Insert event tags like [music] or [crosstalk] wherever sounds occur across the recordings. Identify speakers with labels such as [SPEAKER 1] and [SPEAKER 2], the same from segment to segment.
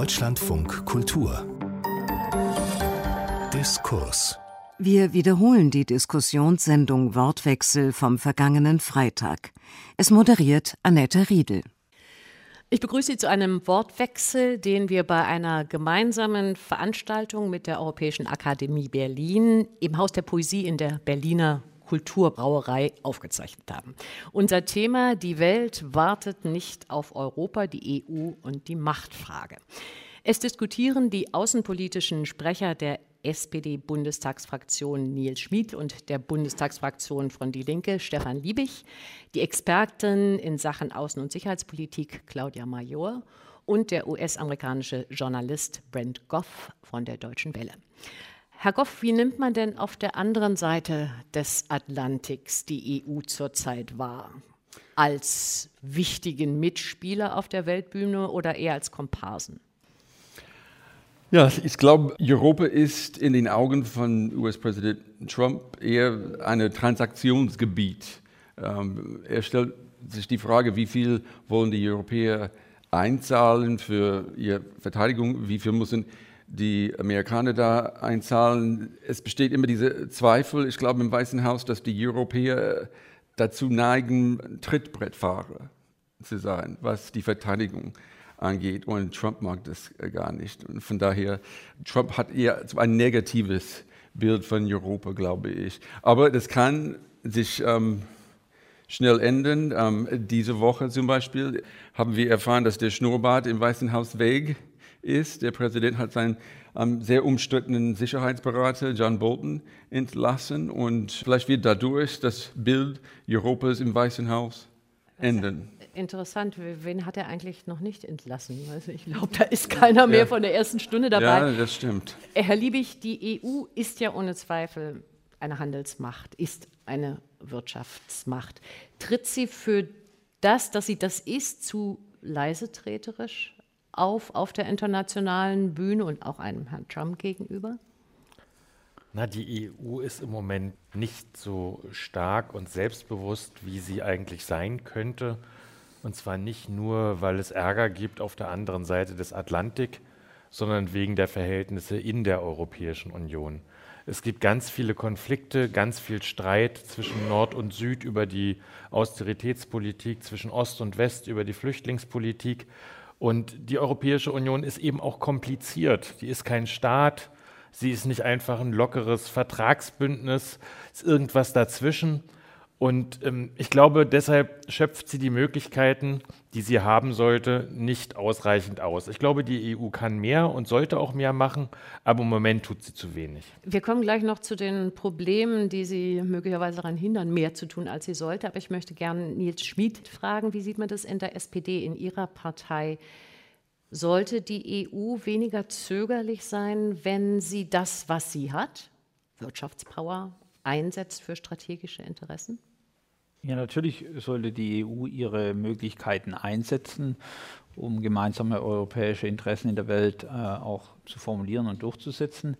[SPEAKER 1] Deutschlandfunk Kultur Diskurs
[SPEAKER 2] wir wiederholen die Diskussionssendung Wortwechsel vom vergangenen Freitag. Es moderiert Annette Riedel.
[SPEAKER 3] Ich begrüße Sie zu einem Wortwechsel, den wir bei einer gemeinsamen Veranstaltung mit der Europäischen Akademie Berlin im Haus der Poesie in der Berliner Kulturbrauerei aufgezeichnet haben. Unser Thema, die Welt wartet nicht auf Europa, die EU und die Machtfrage. Es diskutieren die außenpolitischen Sprecher der SPD-Bundestagsfraktion Nils Schmid und der Bundestagsfraktion von Die Linke Stefan Liebig, die Expertin in Sachen Außen- und Sicherheitspolitik Claudia Major und der US-amerikanische Journalist Brent Goff von der Deutschen Welle. Herr Goff, wie nimmt man denn auf der anderen Seite des Atlantiks die EU zurzeit wahr? Als wichtigen Mitspieler auf der Weltbühne oder eher als Komparsen?
[SPEAKER 4] Ja, ich glaube, Europa ist in den Augen von US-Präsident Trump eher ein Transaktionsgebiet. Ähm, er stellt sich die Frage, wie viel wollen die Europäer einzahlen für ihre Verteidigung, wie viel müssen die Amerikaner da einzahlen. Es besteht immer diese Zweifel, ich glaube im Weißen Haus, dass die Europäer dazu neigen, Trittbrettfahrer zu sein, was die Verteidigung angeht. Und Trump mag das gar nicht. Und von daher, Trump hat eher ein negatives Bild von Europa, glaube ich. Aber das kann sich ähm, schnell ändern. Ähm, diese Woche zum Beispiel haben wir erfahren, dass der Schnurrbart im Weißen Haus weg ist. Der Präsident hat seinen ähm, sehr umstrittenen Sicherheitsberater John Bolton entlassen und vielleicht wird dadurch das Bild Europas im Weißen Haus ändern
[SPEAKER 3] interessant. Wen hat er eigentlich noch nicht entlassen? Also ich glaube, da ist keiner mehr ja. von der ersten Stunde dabei.
[SPEAKER 4] Ja, das stimmt.
[SPEAKER 3] Äh, Herr Liebig, die EU ist ja ohne Zweifel eine Handelsmacht, ist eine Wirtschaftsmacht. Tritt sie für das, dass sie das ist, zu leisetreterisch auf, auf der internationalen Bühne und auch einem Herrn Trump gegenüber?
[SPEAKER 5] Na, die EU ist im Moment nicht so stark und selbstbewusst, wie sie eigentlich sein könnte. Und zwar nicht nur, weil es Ärger gibt auf der anderen Seite des Atlantik, sondern wegen der Verhältnisse in der Europäischen Union. Es gibt ganz viele Konflikte, ganz viel Streit zwischen Nord und Süd über die Austeritätspolitik, zwischen Ost und West über die Flüchtlingspolitik. Und die Europäische Union ist eben auch kompliziert. Die ist kein Staat, sie ist nicht einfach ein lockeres Vertragsbündnis, es ist irgendwas dazwischen. Und ähm, ich glaube, deshalb schöpft sie die Möglichkeiten, die sie haben sollte, nicht ausreichend aus. Ich glaube, die EU kann mehr und sollte auch mehr machen, aber im Moment tut sie zu wenig.
[SPEAKER 3] Wir kommen gleich noch zu den Problemen, die sie möglicherweise daran hindern, mehr zu tun, als sie sollte. Aber ich möchte gerne Nils Schmid fragen, wie sieht man das in der SPD, in Ihrer Partei? Sollte die EU weniger zögerlich sein, wenn sie das, was sie hat, Wirtschaftspower, einsetzt für strategische Interessen?
[SPEAKER 6] Ja, natürlich sollte die EU ihre Möglichkeiten einsetzen, um gemeinsame europäische Interessen in der Welt äh, auch zu formulieren und durchzusetzen.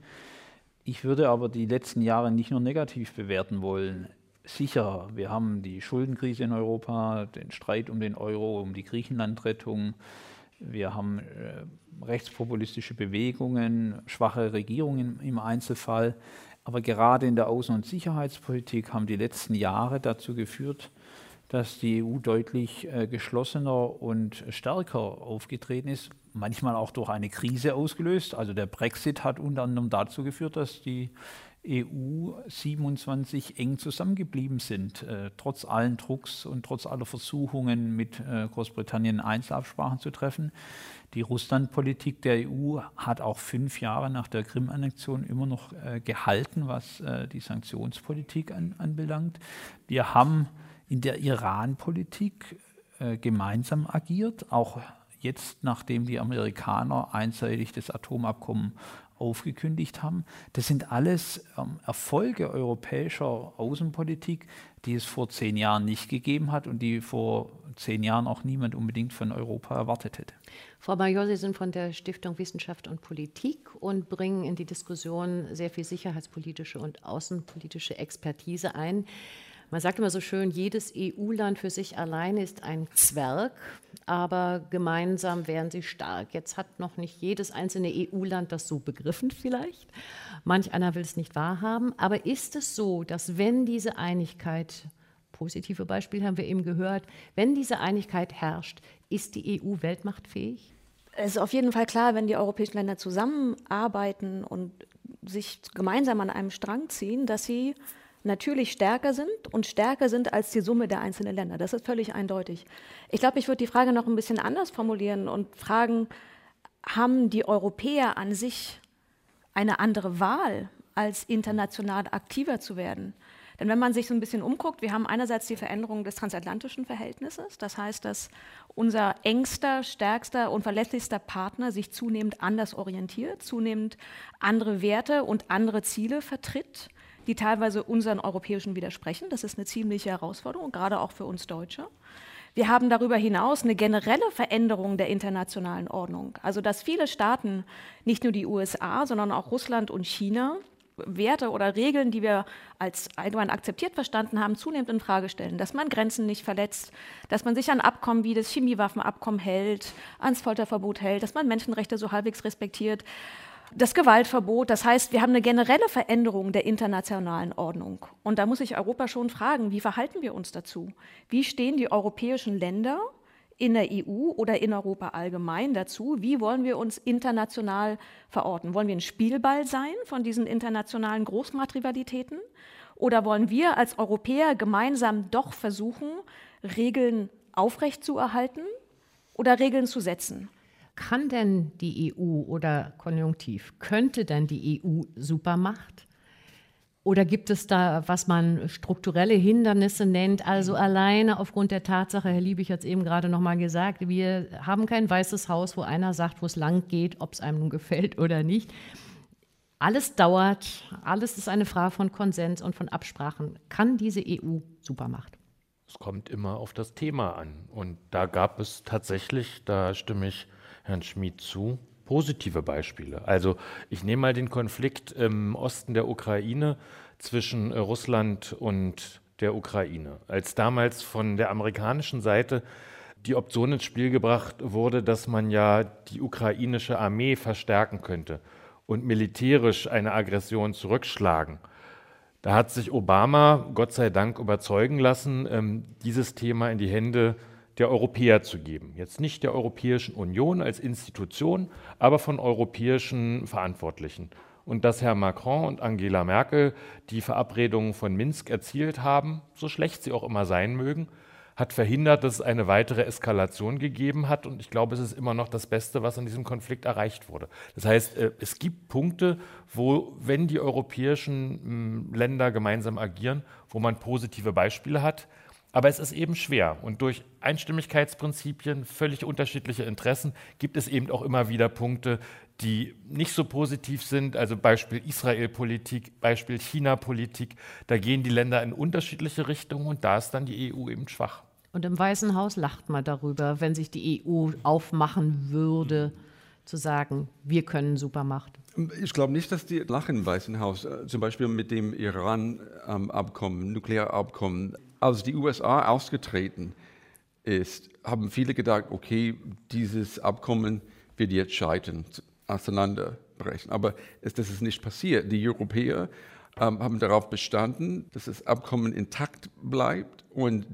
[SPEAKER 6] Ich würde aber die letzten Jahre nicht nur negativ bewerten wollen. Sicher, wir haben die Schuldenkrise in Europa, den Streit um den Euro, um die Griechenlandrettung. Wir haben äh, rechtspopulistische Bewegungen, schwache Regierungen im Einzelfall. Aber gerade in der Außen- und Sicherheitspolitik haben die letzten Jahre dazu geführt, dass die EU deutlich äh, geschlossener und stärker aufgetreten ist, manchmal auch durch eine Krise ausgelöst. Also der Brexit hat unter anderem dazu geführt, dass die EU 27 eng zusammengeblieben sind, äh, trotz allen Drucks und trotz aller Versuchungen, mit äh, Großbritannien Einzelabsprachen zu treffen. Die Russlandpolitik der EU hat auch fünf Jahre nach der Krim-Annexion immer noch äh, gehalten, was äh, die Sanktionspolitik an, anbelangt. Wir haben in der Iran-Politik äh, gemeinsam agiert, auch jetzt, nachdem die Amerikaner einseitig das Atomabkommen aufgekündigt haben. Das sind alles ähm, Erfolge europäischer Außenpolitik, die es vor zehn Jahren nicht gegeben hat und die vor zehn Jahren auch niemand unbedingt von Europa erwartet hätte.
[SPEAKER 3] Frau Major, Sie sind von der Stiftung Wissenschaft und Politik und bringen in die Diskussion sehr viel sicherheitspolitische und außenpolitische Expertise ein. Man sagt immer so schön, jedes EU-Land für sich alleine ist ein Zwerg, aber gemeinsam wären sie stark. Jetzt hat noch nicht jedes einzelne EU-Land das so begriffen vielleicht. Manch einer will es nicht wahrhaben. Aber ist es so, dass wenn diese Einigkeit, positive Beispiele haben wir eben gehört, wenn diese Einigkeit herrscht, ist die EU weltmachtfähig?
[SPEAKER 7] Es ist auf jeden Fall klar, wenn die europäischen Länder zusammenarbeiten und sich gemeinsam an einem Strang ziehen, dass sie natürlich stärker sind und stärker sind als die Summe der einzelnen Länder. Das ist völlig eindeutig. Ich glaube, ich würde die Frage noch ein bisschen anders formulieren und fragen, haben die Europäer an sich eine andere Wahl, als international aktiver zu werden? Denn wenn man sich so ein bisschen umguckt, wir haben einerseits die Veränderung des transatlantischen Verhältnisses. Das heißt, dass unser engster, stärkster und verlässlichster Partner sich zunehmend anders orientiert, zunehmend andere Werte und andere Ziele vertritt die teilweise unseren europäischen widersprechen. Das ist eine ziemliche Herausforderung, gerade auch für uns Deutsche. Wir haben darüber hinaus eine generelle Veränderung der internationalen Ordnung. Also dass viele Staaten, nicht nur die USA, sondern auch Russland und China, Werte oder Regeln, die wir als allgemein akzeptiert verstanden haben, zunehmend in Frage stellen. Dass man Grenzen nicht verletzt, dass man sich an Abkommen wie das Chemiewaffenabkommen hält, ans Folterverbot hält, dass man Menschenrechte so halbwegs respektiert das Gewaltverbot. Das heißt, wir haben eine generelle Veränderung der internationalen Ordnung. Und da muss sich Europa schon fragen, wie verhalten wir uns dazu? Wie stehen die europäischen Länder in der EU oder in Europa allgemein dazu? Wie wollen wir uns international verorten? Wollen wir ein Spielball sein von diesen internationalen Großmarktrivalitäten? Oder wollen wir als Europäer gemeinsam doch versuchen, Regeln aufrechtzuerhalten oder Regeln zu setzen?
[SPEAKER 3] Kann denn die EU oder Konjunktiv, könnte denn die EU Supermacht? Oder gibt es da, was man strukturelle Hindernisse nennt, also alleine aufgrund der Tatsache, Herr Liebig hat es eben gerade noch mal gesagt, wir haben kein weißes Haus, wo einer sagt, wo es lang geht, ob es einem nun [laughs] gefällt oder nicht. Alles dauert, alles ist eine Frage von Konsens und von Absprachen. Kann diese EU Supermacht?
[SPEAKER 5] Es kommt immer auf das Thema an. Und da gab es tatsächlich, da stimme ich Herrn Schmid zu. Positive Beispiele. Also ich nehme mal den Konflikt im Osten der Ukraine zwischen äh, Russland und der Ukraine. Als damals von der amerikanischen Seite die Option ins Spiel gebracht wurde, dass man ja die ukrainische Armee verstärken könnte und militärisch eine Aggression zurückschlagen. Da hat sich Obama, Gott sei Dank, überzeugen lassen, ähm, dieses Thema in die Hände der Europäer zu geben. Jetzt nicht der Europäischen Union als Institution, aber von europäischen Verantwortlichen. Und dass Herr Macron und Angela Merkel die Verabredungen von Minsk erzielt haben, so schlecht sie auch immer sein mögen, hat verhindert, dass es eine weitere Eskalation gegeben hat. Und ich glaube, es ist immer noch das Beste, was in diesem Konflikt erreicht wurde. Das heißt, äh, es gibt Punkte, wo, wenn die europäischen hm, Länder gemeinsam agieren, wo man positive Beispiele hat. Aber es ist eben schwer. Und durch Einstimmigkeitsprinzipien, völlig unterschiedliche Interessen, gibt es eben auch immer wieder Punkte, die nicht so positiv sind. Also Beispiel Israel-Politik, Beispiel China-Politik. Da gehen die Länder in unterschiedliche Richtungen und da ist dann die EU eben schwach.
[SPEAKER 3] Und im Weißen Haus lacht man darüber, wenn sich die EU aufmachen würde, zu sagen, wir können Supermacht.
[SPEAKER 4] Ich glaube nicht, dass die lachen im Weißen Haus. Zum Beispiel mit dem Iran-Abkommen, Nuklearabkommen als die USA ausgetreten ist, haben viele gedacht, okay, dieses Abkommen wird jetzt scheitern, auseinanderbrechen. Aber das ist nicht passiert. Die Europäer ähm, haben darauf bestanden, dass das Abkommen intakt bleibt und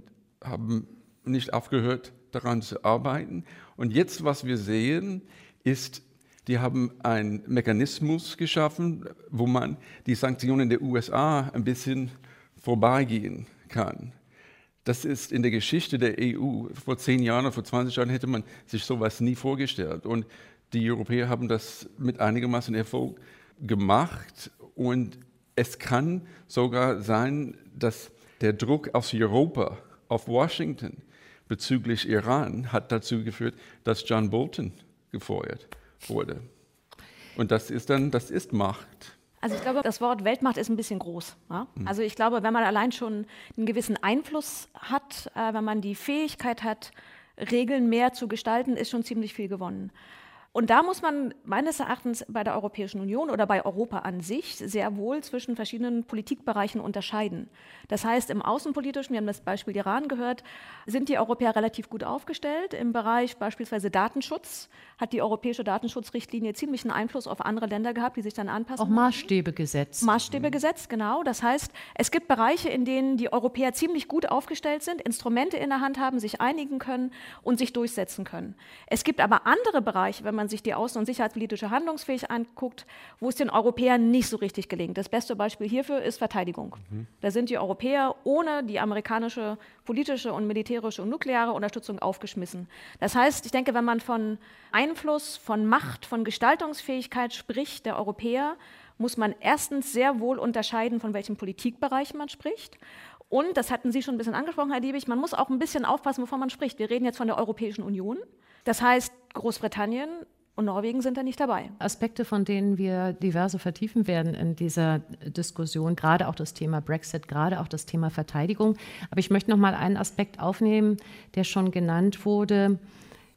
[SPEAKER 4] haben nicht aufgehört, daran zu arbeiten. Und jetzt, was wir sehen, ist, die haben einen Mechanismus geschaffen, wo man die Sanktionen der USA ein bisschen vorbeigehen kann. Das ist in der Geschichte der EU. Vor zehn Jahren vor 20 Jahren hätte man sich sowas nie vorgestellt. Und die Europäer haben das mit einigermaßen Erfolg gemacht. Und es kann sogar sein, dass der Druck aus Europa auf Washington bezüglich Iran hat dazu geführt, dass John Bolton gefeuert wurde. Und das ist dann, das ist Macht.
[SPEAKER 7] Also ich glaube, das Wort Weltmacht ist ein bisschen groß. Ja? Mhm. Also ich glaube, wenn man allein schon einen gewissen Einfluss hat, äh, wenn man die Fähigkeit hat, Regeln mehr zu gestalten, ist schon ziemlich viel gewonnen. Und da muss man meines Erachtens bei der Europäischen Union oder bei Europa an sich sehr wohl zwischen verschiedenen Politikbereichen unterscheiden. Das heißt, im Außenpolitischen, wir haben das Beispiel Iran gehört, sind die Europäer relativ gut aufgestellt. Im Bereich beispielsweise Datenschutz hat die europäische Datenschutzrichtlinie ziemlichen Einfluss auf andere Länder gehabt, die sich dann anpassen.
[SPEAKER 3] Auch Maßstäbe gesetzt.
[SPEAKER 7] Maßstäbe gesetzt, genau. Das heißt, es gibt Bereiche, in denen die Europäer ziemlich gut aufgestellt sind, Instrumente in der Hand haben, sich einigen können und sich durchsetzen können. Es gibt aber andere Bereiche, wenn man man sich die außen- und sicherheitspolitische Handlungsfähigkeit anguckt, wo es den Europäern nicht so richtig gelingt. Das beste Beispiel hierfür ist Verteidigung. Mhm. Da sind die Europäer ohne die amerikanische politische und militärische und nukleare Unterstützung aufgeschmissen. Das heißt, ich denke, wenn man von Einfluss, von Macht, von Gestaltungsfähigkeit spricht, der Europäer, muss man erstens sehr wohl unterscheiden, von welchem Politikbereich man spricht. Und, das hatten Sie schon ein bisschen angesprochen, Herr Liebig, man muss auch ein bisschen aufpassen, wovon man spricht. Wir reden jetzt von der Europäischen Union. Das heißt, Großbritannien und Norwegen sind da nicht dabei.
[SPEAKER 3] Aspekte, von denen wir diverse vertiefen werden in dieser Diskussion, gerade auch das Thema Brexit, gerade auch das Thema Verteidigung. Aber ich möchte noch mal einen Aspekt aufnehmen, der schon genannt wurde.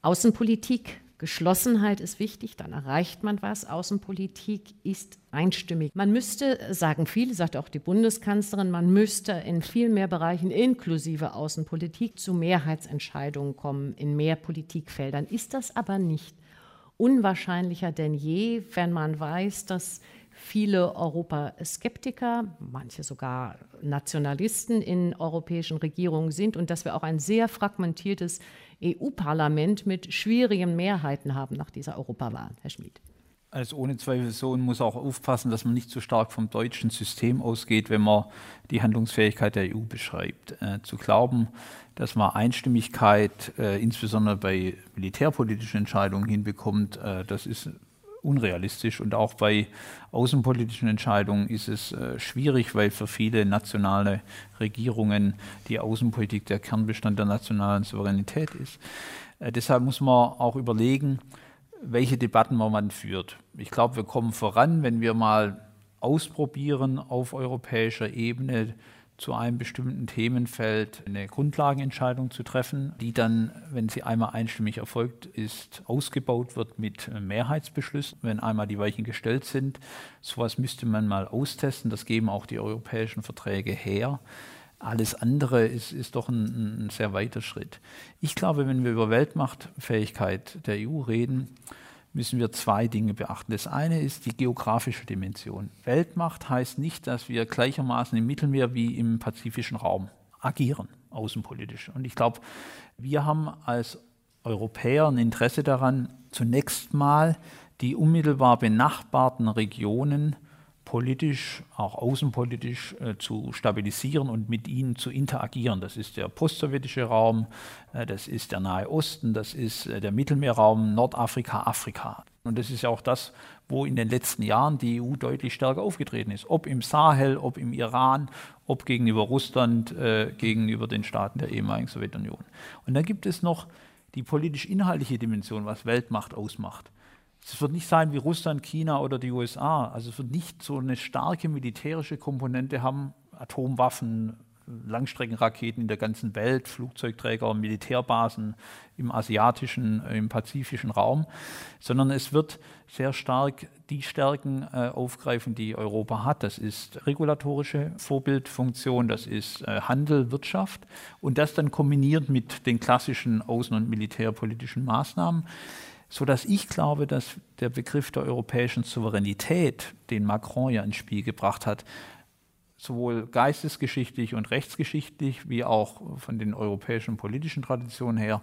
[SPEAKER 3] Außenpolitik. Geschlossenheit ist wichtig, dann erreicht man was. Außenpolitik ist einstimmig. Man müsste, sagen viele, sagt auch die Bundeskanzlerin, man müsste in viel mehr Bereichen inklusive Außenpolitik zu Mehrheitsentscheidungen kommen, in mehr Politikfeldern. Ist das aber nicht unwahrscheinlicher denn je, wenn man weiß, dass viele Europaskeptiker, manche sogar Nationalisten in europäischen Regierungen sind und dass wir auch ein sehr fragmentiertes EU-Parlament mit schwierigen Mehrheiten haben nach dieser Europawahl. Herr Schmid.
[SPEAKER 6] Also ohne Zweifel so und muss auch aufpassen, dass man nicht zu so stark vom deutschen System ausgeht, wenn man die Handlungsfähigkeit der EU beschreibt. Äh, zu glauben, dass man Einstimmigkeit äh, insbesondere bei militärpolitischen Entscheidungen hinbekommt, äh, das ist unrealistisch. Und auch bei außenpolitischen Entscheidungen ist es äh, schwierig, weil für viele nationale Regierungen die Außenpolitik der Kernbestand der nationalen Souveränität ist. Äh, deshalb muss man auch überlegen, welche Debatten man führt. Ich glaube, wir kommen voran, wenn wir mal ausprobieren auf europäischer Ebene zu einem bestimmten Themenfeld eine Grundlagenentscheidung zu treffen, die dann, wenn sie einmal einstimmig erfolgt ist, ausgebaut wird mit Mehrheitsbeschlüssen, wenn einmal die Weichen gestellt sind. Sowas müsste man mal austesten. Das geben auch die europäischen Verträge her. Alles andere ist, ist doch ein, ein sehr weiter Schritt. Ich glaube, wenn wir über Weltmachtfähigkeit der EU reden, müssen wir zwei Dinge beachten. Das eine ist die geografische Dimension. Weltmacht heißt nicht, dass wir gleichermaßen im Mittelmeer wie im pazifischen Raum agieren, außenpolitisch. Und ich glaube, wir haben als Europäer ein Interesse daran, zunächst mal die unmittelbar benachbarten Regionen politisch, auch außenpolitisch äh, zu stabilisieren und mit ihnen zu interagieren. Das ist der postsowjetische Raum, äh, das ist der Nahe Osten, das ist äh, der Mittelmeerraum, Nordafrika, Afrika. Und das ist ja auch das, wo in den letzten Jahren die EU deutlich stärker aufgetreten ist. Ob im Sahel, ob im Iran, ob gegenüber Russland, äh, gegenüber den Staaten der ehemaligen Sowjetunion. Und dann gibt es noch die politisch-inhaltliche Dimension, was Weltmacht ausmacht. Es wird nicht sein wie Russland, China oder die USA. Also es wird nicht so eine starke militärische Komponente haben, Atomwaffen, Langstreckenraketen in der ganzen Welt, Flugzeugträger, Militärbasen im asiatischen, äh, im pazifischen Raum, sondern es wird sehr stark die Stärken äh, aufgreifen, die Europa hat. Das ist regulatorische Vorbildfunktion, das ist äh, Handel, Wirtschaft und das dann kombiniert mit den klassischen außen- und militärpolitischen Maßnahmen sodass ich glaube, dass der Begriff der europäischen Souveränität, den Macron ja ins Spiel gebracht hat, sowohl geistesgeschichtlich und rechtsgeschichtlich wie auch von den europäischen politischen Traditionen her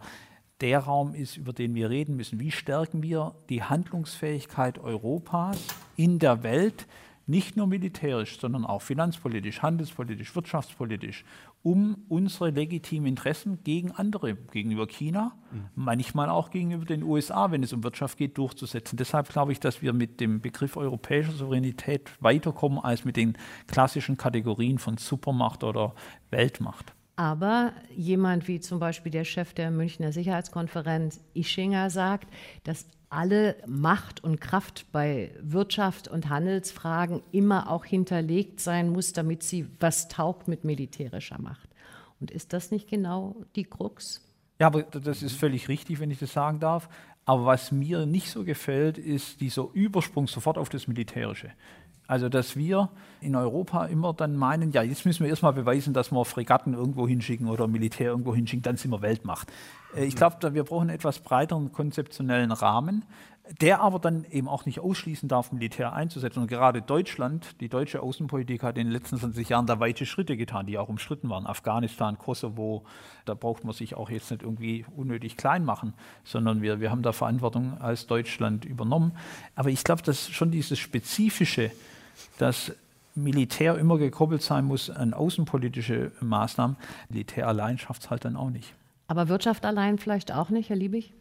[SPEAKER 6] der Raum ist, über den wir reden müssen. Wie stärken wir die Handlungsfähigkeit Europas in der Welt, nicht nur militärisch, sondern auch finanzpolitisch, handelspolitisch, wirtschaftspolitisch, um unsere legitimen Interessen gegen andere, gegenüber China, mhm. manchmal auch gegenüber den USA, wenn es um Wirtschaft geht, durchzusetzen. Deshalb glaube ich, dass wir mit dem Begriff europäischer Souveränität weiterkommen als mit den klassischen Kategorien von Supermacht oder Weltmacht.
[SPEAKER 3] Aber jemand wie zum Beispiel der Chef der Münchner Sicherheitskonferenz, Ischinger, sagt, dass alle Macht und Kraft bei Wirtschaft und Handelsfragen immer auch hinterlegt sein muss, damit sie was taugt mit militärischer Macht. Und ist das nicht genau die Krux?
[SPEAKER 6] Ja, aber das ist völlig richtig, wenn ich das sagen darf. Aber was mir nicht so gefällt, ist dieser Übersprung sofort auf das Militärische. Also, dass wir in Europa immer dann meinen, ja, jetzt müssen wir erstmal beweisen, dass wir Fregatten irgendwo hinschicken oder Militär irgendwo hinschicken, dann sind wir Weltmacht. Äh, ich glaube, wir brauchen einen etwas breiteren konzeptionellen Rahmen, der aber dann eben auch nicht ausschließen darf, Militär einzusetzen. Und gerade Deutschland, die deutsche Außenpolitik hat in den letzten 20 Jahren da weite Schritte getan, die auch umstritten waren. Afghanistan, Kosovo, da braucht man sich auch jetzt nicht irgendwie unnötig klein machen, sondern wir, wir haben da Verantwortung als Deutschland übernommen. Aber ich glaube, dass schon dieses Spezifische, dass Militär immer gekoppelt sein muss an außenpolitische Maßnahmen, Militär allein schafft es halt dann auch nicht.
[SPEAKER 3] Aber Wirtschaft allein vielleicht auch nicht, Herr Liebig?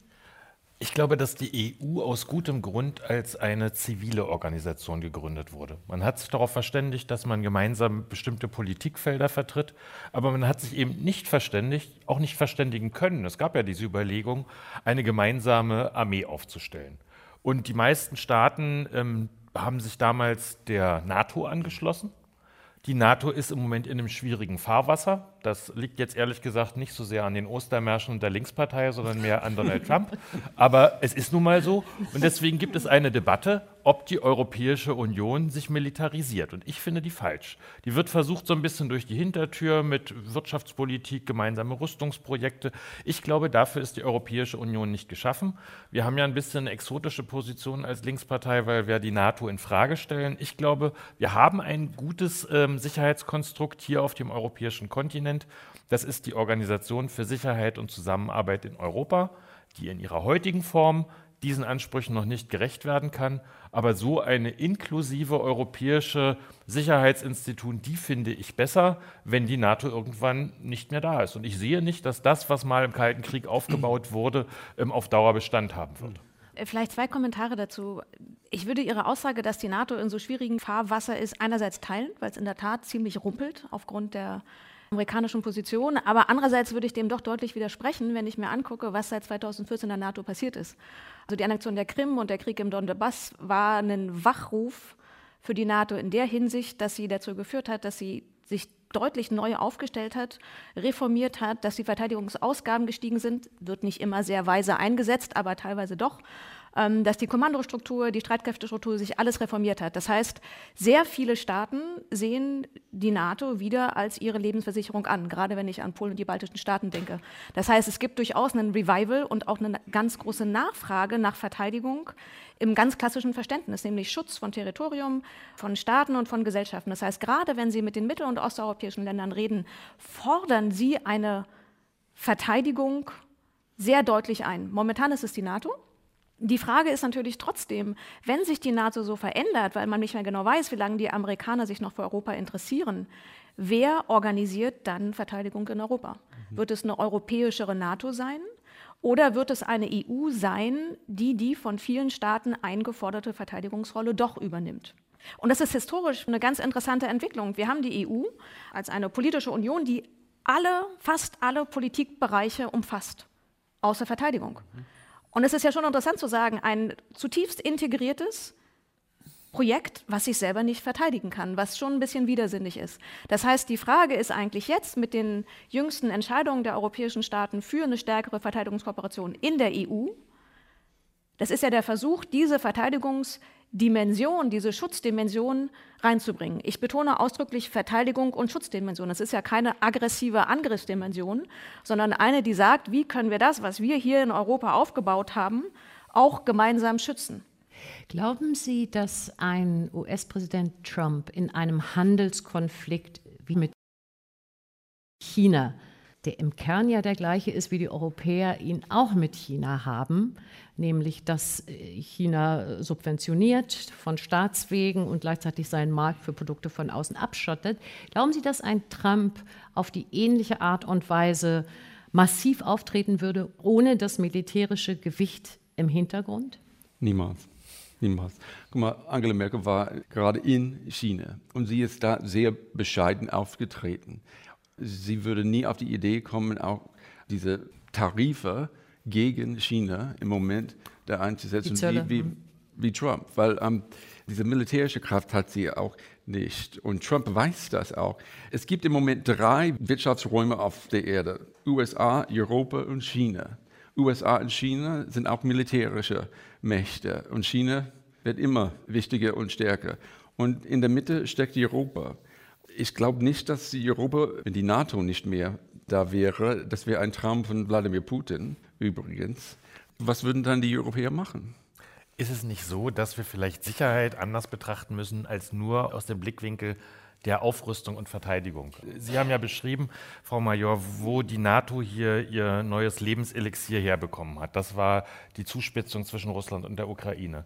[SPEAKER 5] Ich glaube, dass die EU aus gutem Grund als eine zivile Organisation gegründet wurde. Man hat sich darauf verständigt, dass man gemeinsam bestimmte Politikfelder vertritt, aber man hat sich eben nicht verständigt, auch nicht verständigen können. Es gab ja diese Überlegung, eine gemeinsame Armee aufzustellen. Und die meisten Staaten ähm, haben sich damals der NATO angeschlossen. Die NATO ist im Moment in einem schwierigen Fahrwasser. Das liegt jetzt ehrlich gesagt nicht so sehr an den Ostermärschen der Linkspartei, sondern mehr an Donald Trump. [laughs] Aber es ist nun mal so. Und deswegen gibt es eine Debatte, ob die Europäische Union sich militarisiert. Und ich finde die falsch. Die wird versucht so ein bisschen durch die Hintertür mit Wirtschaftspolitik, gemeinsame Rüstungsprojekte. Ich glaube, dafür ist die Europäische Union nicht geschaffen. Wir haben ja ein bisschen eine exotische Position als Linkspartei, weil wir die NATO in Frage stellen. Ich glaube, wir haben ein gutes ähm, Sicherheitskonstrukt hier auf dem europäischen Kontinent. Das ist die Organisation für Sicherheit und Zusammenarbeit in Europa, die in ihrer heutigen Form diesen Ansprüchen noch nicht gerecht werden kann. Aber so eine inklusive europäische Sicherheitsinstitut, die finde ich besser, wenn die NATO irgendwann nicht mehr da ist. Und ich sehe nicht, dass das, was mal im Kalten Krieg aufgebaut wurde, ähm, auf Dauer Bestand haben wird.
[SPEAKER 7] Äh, vielleicht zwei Kommentare dazu. Ich würde Ihre Aussage, dass die NATO in so schwierigen Fahrwasser ist, einerseits teilen, weil es in der Tat ziemlich rumpelt aufgrund der amerikanischen Position. Aber andererseits würde ich dem doch deutlich widersprechen, wenn ich mir angucke, was seit 2014 in der NATO passiert ist. Also die Annexion der Krim und der Krieg im Donbass war ein Wachruf für die NATO in der Hinsicht, dass sie dazu geführt hat, dass sie sich deutlich neu aufgestellt hat, reformiert hat, dass die Verteidigungsausgaben gestiegen sind, wird nicht immer sehr weise eingesetzt, aber teilweise doch. Ähm, dass die Kommandostruktur, die Streitkräftestruktur sich alles reformiert hat. Das heißt, sehr viele Staaten sehen die NATO wieder als ihre Lebensversicherung an, gerade wenn ich an Polen und die baltischen Staaten denke. Das heißt, es gibt durchaus einen Revival und auch eine ganz große Nachfrage nach Verteidigung im ganz klassischen Verständnis, nämlich Schutz von Territorium, von Staaten und von Gesellschaften. Das heißt, gerade wenn Sie mit den mittel- und osteuropäischen Ländern reden, fordern Sie eine Verteidigung sehr deutlich ein. Momentan ist es die NATO. Die Frage ist natürlich trotzdem, wenn sich die NATO so verändert, weil man nicht mehr genau weiß, wie lange die Amerikaner sich noch für Europa interessieren, wer organisiert dann Verteidigung in Europa? Mhm. Wird es eine europäischere NATO sein? Oder wird es eine EU sein, die die von vielen Staaten eingeforderte Verteidigungsrolle doch übernimmt? Und das ist historisch eine ganz interessante Entwicklung. Wir haben die EU als eine politische Union, die alle, fast alle Politikbereiche umfasst, außer Verteidigung. Mhm. Und es ist ja schon interessant zu sagen, ein zutiefst integriertes Projekt, was sich selber nicht verteidigen kann, was schon ein bisschen widersinnig ist. Das heißt, die Frage ist eigentlich jetzt mit den jüngsten Entscheidungen der europäischen Staaten für eine stärkere Verteidigungskooperation in der EU, das ist ja der Versuch, diese Verteidigungs- Dimension, diese Schutzdimension reinzubringen. Ich betone ausdrücklich Verteidigung und Schutzdimension. Das ist ja keine aggressive Angriffsdimension, sondern eine, die sagt, wie können wir das, was wir hier in Europa aufgebaut haben, auch gemeinsam schützen.
[SPEAKER 3] Glauben Sie, dass ein US-Präsident Trump in einem Handelskonflikt wie mit China, der im Kern ja der gleiche ist, wie die Europäer ihn auch mit China haben, nämlich dass äh, China subventioniert von Staatswegen und gleichzeitig seinen Markt für Produkte von außen abschottet. Glauben Sie, dass ein Trump auf die ähnliche Art und Weise massiv auftreten würde, ohne das militärische Gewicht im Hintergrund?
[SPEAKER 4] Niemals. Niemals. Guck mal, Angela Merkel war gerade in China und sie ist da sehr bescheiden aufgetreten. Sie würde nie auf die Idee kommen, auch diese Tarife gegen China im Moment da einzusetzen, wie, wie, mhm. wie, Trump. Weil ähm, diese militärische Kraft hat sie auch nicht. Und Trump weiß das auch. Es gibt im Moment drei Wirtschaftsräume auf der Erde, USA, Europa und China. USA und China sind auch militärische Mächte und China wird immer wichtiger und stärker. Und in der Mitte steckt Europa. Ich glaube nicht, dass die Europa, wenn die NATO nicht mehr da wäre, das wäre ein Traum von Wladimir Putin übrigens. Was würden dann die Europäer machen?
[SPEAKER 5] Ist es nicht so, dass wir vielleicht Sicherheit anders betrachten müssen als nur aus dem Blickwinkel der Aufrüstung und Verteidigung? Sie haben ja beschrieben, Frau Major, wo die NATO hier ihr neues Lebenselixier herbekommen hat. Das war die Zuspitzung zwischen Russland und der Ukraine.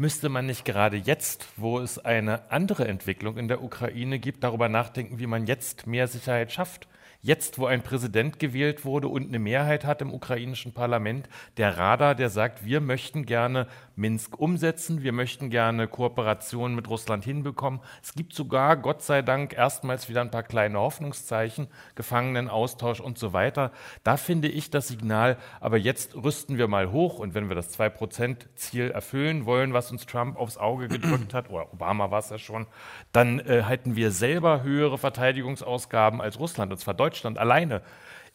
[SPEAKER 5] Müsste man nicht gerade jetzt, wo es eine andere Entwicklung in der Ukraine gibt, darüber nachdenken, wie man jetzt mehr Sicherheit schafft? Jetzt, wo ein Präsident gewählt wurde und eine Mehrheit hat im ukrainischen Parlament, der Rada, der sagt, wir möchten gerne Minsk umsetzen, wir möchten gerne Kooperationen mit Russland hinbekommen. Es gibt sogar, Gott sei Dank, erstmals wieder ein paar kleine Hoffnungszeichen, Gefangenenaustausch und so weiter. Da finde ich das Signal, aber jetzt rüsten wir mal hoch und wenn wir das 2-Prozent-Ziel erfüllen wollen, was uns Trump aufs Auge gedrückt hat, oder Obama war es ja schon, dann äh, halten wir selber höhere Verteidigungsausgaben als Russland, und zwar Deutschland alleine.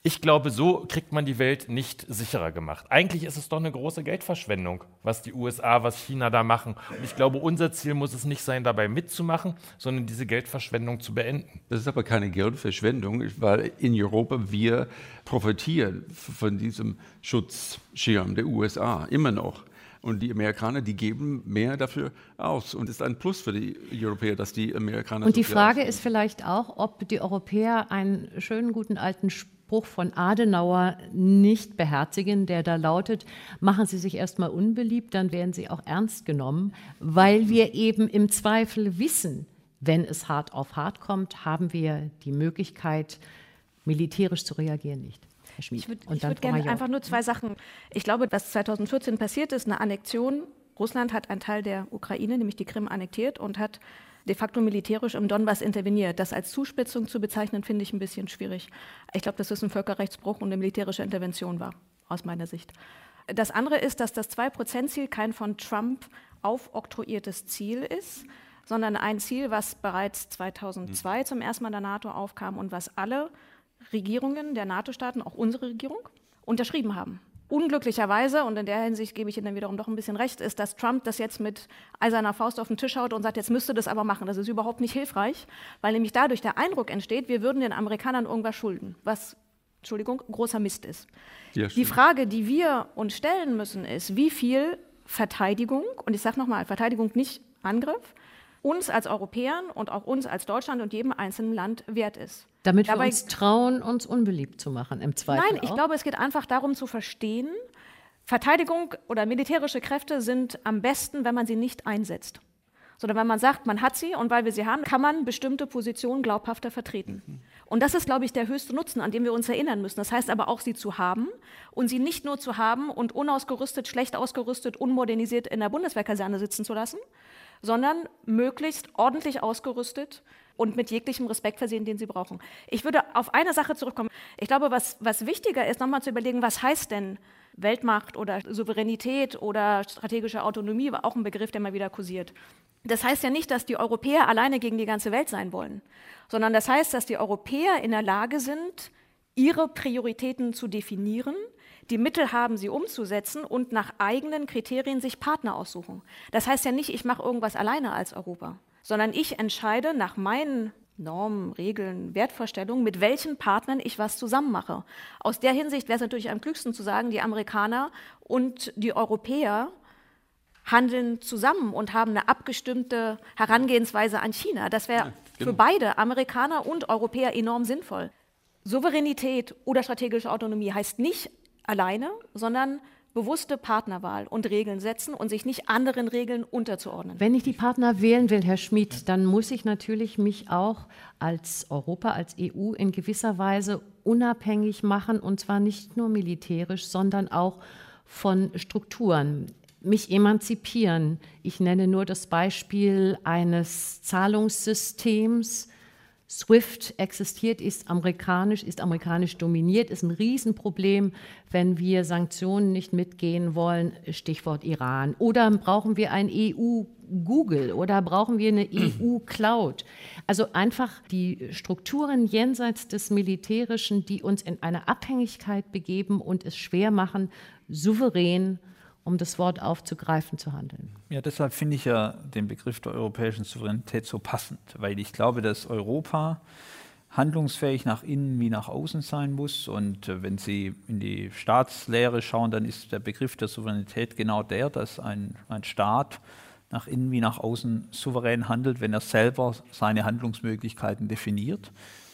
[SPEAKER 5] Ich glaube, so kriegt man die Welt nicht sicherer gemacht. Eigentlich ist es doch eine große Geldverschwendung, was die USA, was China da machen. Und ich glaube, unser Ziel muss es nicht sein, dabei mitzumachen, sondern diese Geldverschwendung zu beenden.
[SPEAKER 4] Das ist aber keine Geldverschwendung, weil in Europa wir profitieren von diesem Schutzschirm der USA immer noch. Und die Amerikaner, die geben mehr dafür aus. Und es ist ein Plus für die Europäer, dass die Amerikaner.
[SPEAKER 3] Und die Frage ist vielleicht auch, ob die Europäer einen schönen, guten alten Spruch von Adenauer nicht beherzigen, der da lautet, machen Sie sich erstmal unbeliebt, dann werden Sie auch ernst genommen, weil wir eben im Zweifel wissen, wenn es hart auf hart kommt, haben wir die Möglichkeit, militärisch zu reagieren nicht.
[SPEAKER 7] Herr Schmid. Ich würde würd gerne einfach nur zwei Sachen. Ich glaube, was 2014 passiert ist, eine Annexion. Russland hat einen Teil der Ukraine, nämlich die Krim, annektiert und hat de facto militärisch im Donbass interveniert. Das als Zuspitzung zu bezeichnen, finde ich ein bisschen schwierig. Ich glaube, dass es ein Völkerrechtsbruch und eine militärische Intervention war, aus meiner Sicht. Das andere ist, dass das 2-Prozent-Ziel kein von Trump aufoktroyiertes Ziel ist, sondern ein Ziel, was bereits 2002 zum ersten Mal der NATO aufkam und was alle Regierungen der NATO-Staaten, auch unsere Regierung, unterschrieben haben. Unglücklicherweise, und in der Hinsicht gebe ich Ihnen dann wiederum doch ein bisschen recht, ist, dass Trump das jetzt mit eiserner Faust auf den Tisch haut und sagt, jetzt müsste das aber machen. Das ist überhaupt nicht hilfreich, weil nämlich dadurch der Eindruck entsteht, wir würden den Amerikanern irgendwas schulden, was, Entschuldigung, großer Mist ist. Ja, die Frage, die wir uns stellen müssen, ist, wie viel Verteidigung, und ich sage nochmal, Verteidigung nicht Angriff, uns als Europäern und auch uns als Deutschland und jedem einzelnen Land wert ist.
[SPEAKER 3] Damit Dabei, wir uns trauen, uns unbeliebt zu machen im Zweifel.
[SPEAKER 7] Nein, ich auch. glaube, es geht einfach darum zu verstehen, Verteidigung oder militärische Kräfte sind am besten, wenn man sie nicht einsetzt. Sondern wenn man sagt, man hat sie und weil wir sie haben, kann man bestimmte Positionen glaubhafter vertreten. Und das ist, glaube ich, der höchste Nutzen, an dem wir uns erinnern müssen. Das heißt aber auch, sie zu haben und sie nicht nur zu haben und unausgerüstet, schlecht ausgerüstet, unmodernisiert in der Bundeswehrkaserne sitzen zu lassen, sondern möglichst ordentlich ausgerüstet und mit jeglichem Respekt versehen, den sie brauchen. Ich würde auf eine Sache zurückkommen. Ich glaube, was, was wichtiger ist, nochmal zu überlegen, was heißt denn Weltmacht oder Souveränität oder strategische Autonomie, war auch ein Begriff, der mal wieder kursiert. Das heißt ja nicht, dass die Europäer alleine gegen die ganze Welt sein wollen, sondern das heißt, dass die Europäer in der Lage sind, ihre Prioritäten zu definieren, die Mittel haben, sie umzusetzen und nach eigenen Kriterien sich Partner aussuchen. Das heißt ja nicht, ich mache irgendwas alleine als Europa, sondern ich entscheide nach meinen Normen, Regeln, Wertvorstellungen, mit welchen Partnern ich was zusammen mache. Aus der Hinsicht wäre es natürlich am klügsten zu sagen, die Amerikaner und die Europäer handeln zusammen und haben eine abgestimmte Herangehensweise an China. Das wäre ja, genau. für beide, Amerikaner und Europäer, enorm sinnvoll. Souveränität oder strategische Autonomie heißt nicht alleine, sondern bewusste Partnerwahl und Regeln setzen und sich nicht anderen Regeln unterzuordnen.
[SPEAKER 3] Wenn ich die Partner wählen will, Herr Schmidt, dann muss ich natürlich mich auch als Europa, als EU in gewisser Weise unabhängig machen und zwar nicht nur militärisch, sondern auch von Strukturen. Mich emanzipieren. Ich nenne nur das Beispiel eines Zahlungssystems, SWIFT existiert, ist amerikanisch, ist amerikanisch dominiert, ist ein Riesenproblem, wenn wir Sanktionen nicht mitgehen wollen, Stichwort Iran. Oder brauchen wir ein EU-Google oder brauchen wir eine EU-Cloud? Also einfach die Strukturen jenseits des Militärischen, die uns in eine Abhängigkeit begeben und es schwer machen, souverän um das Wort aufzugreifen, zu handeln.
[SPEAKER 6] Ja, deshalb finde ich ja den Begriff der europäischen Souveränität so passend, weil ich glaube, dass Europa handlungsfähig nach innen wie nach außen sein muss. Und äh, wenn Sie in die Staatslehre schauen, dann ist der Begriff der Souveränität genau der, dass ein, ein Staat nach innen wie nach außen souverän handelt, wenn er selber seine Handlungsmöglichkeiten definiert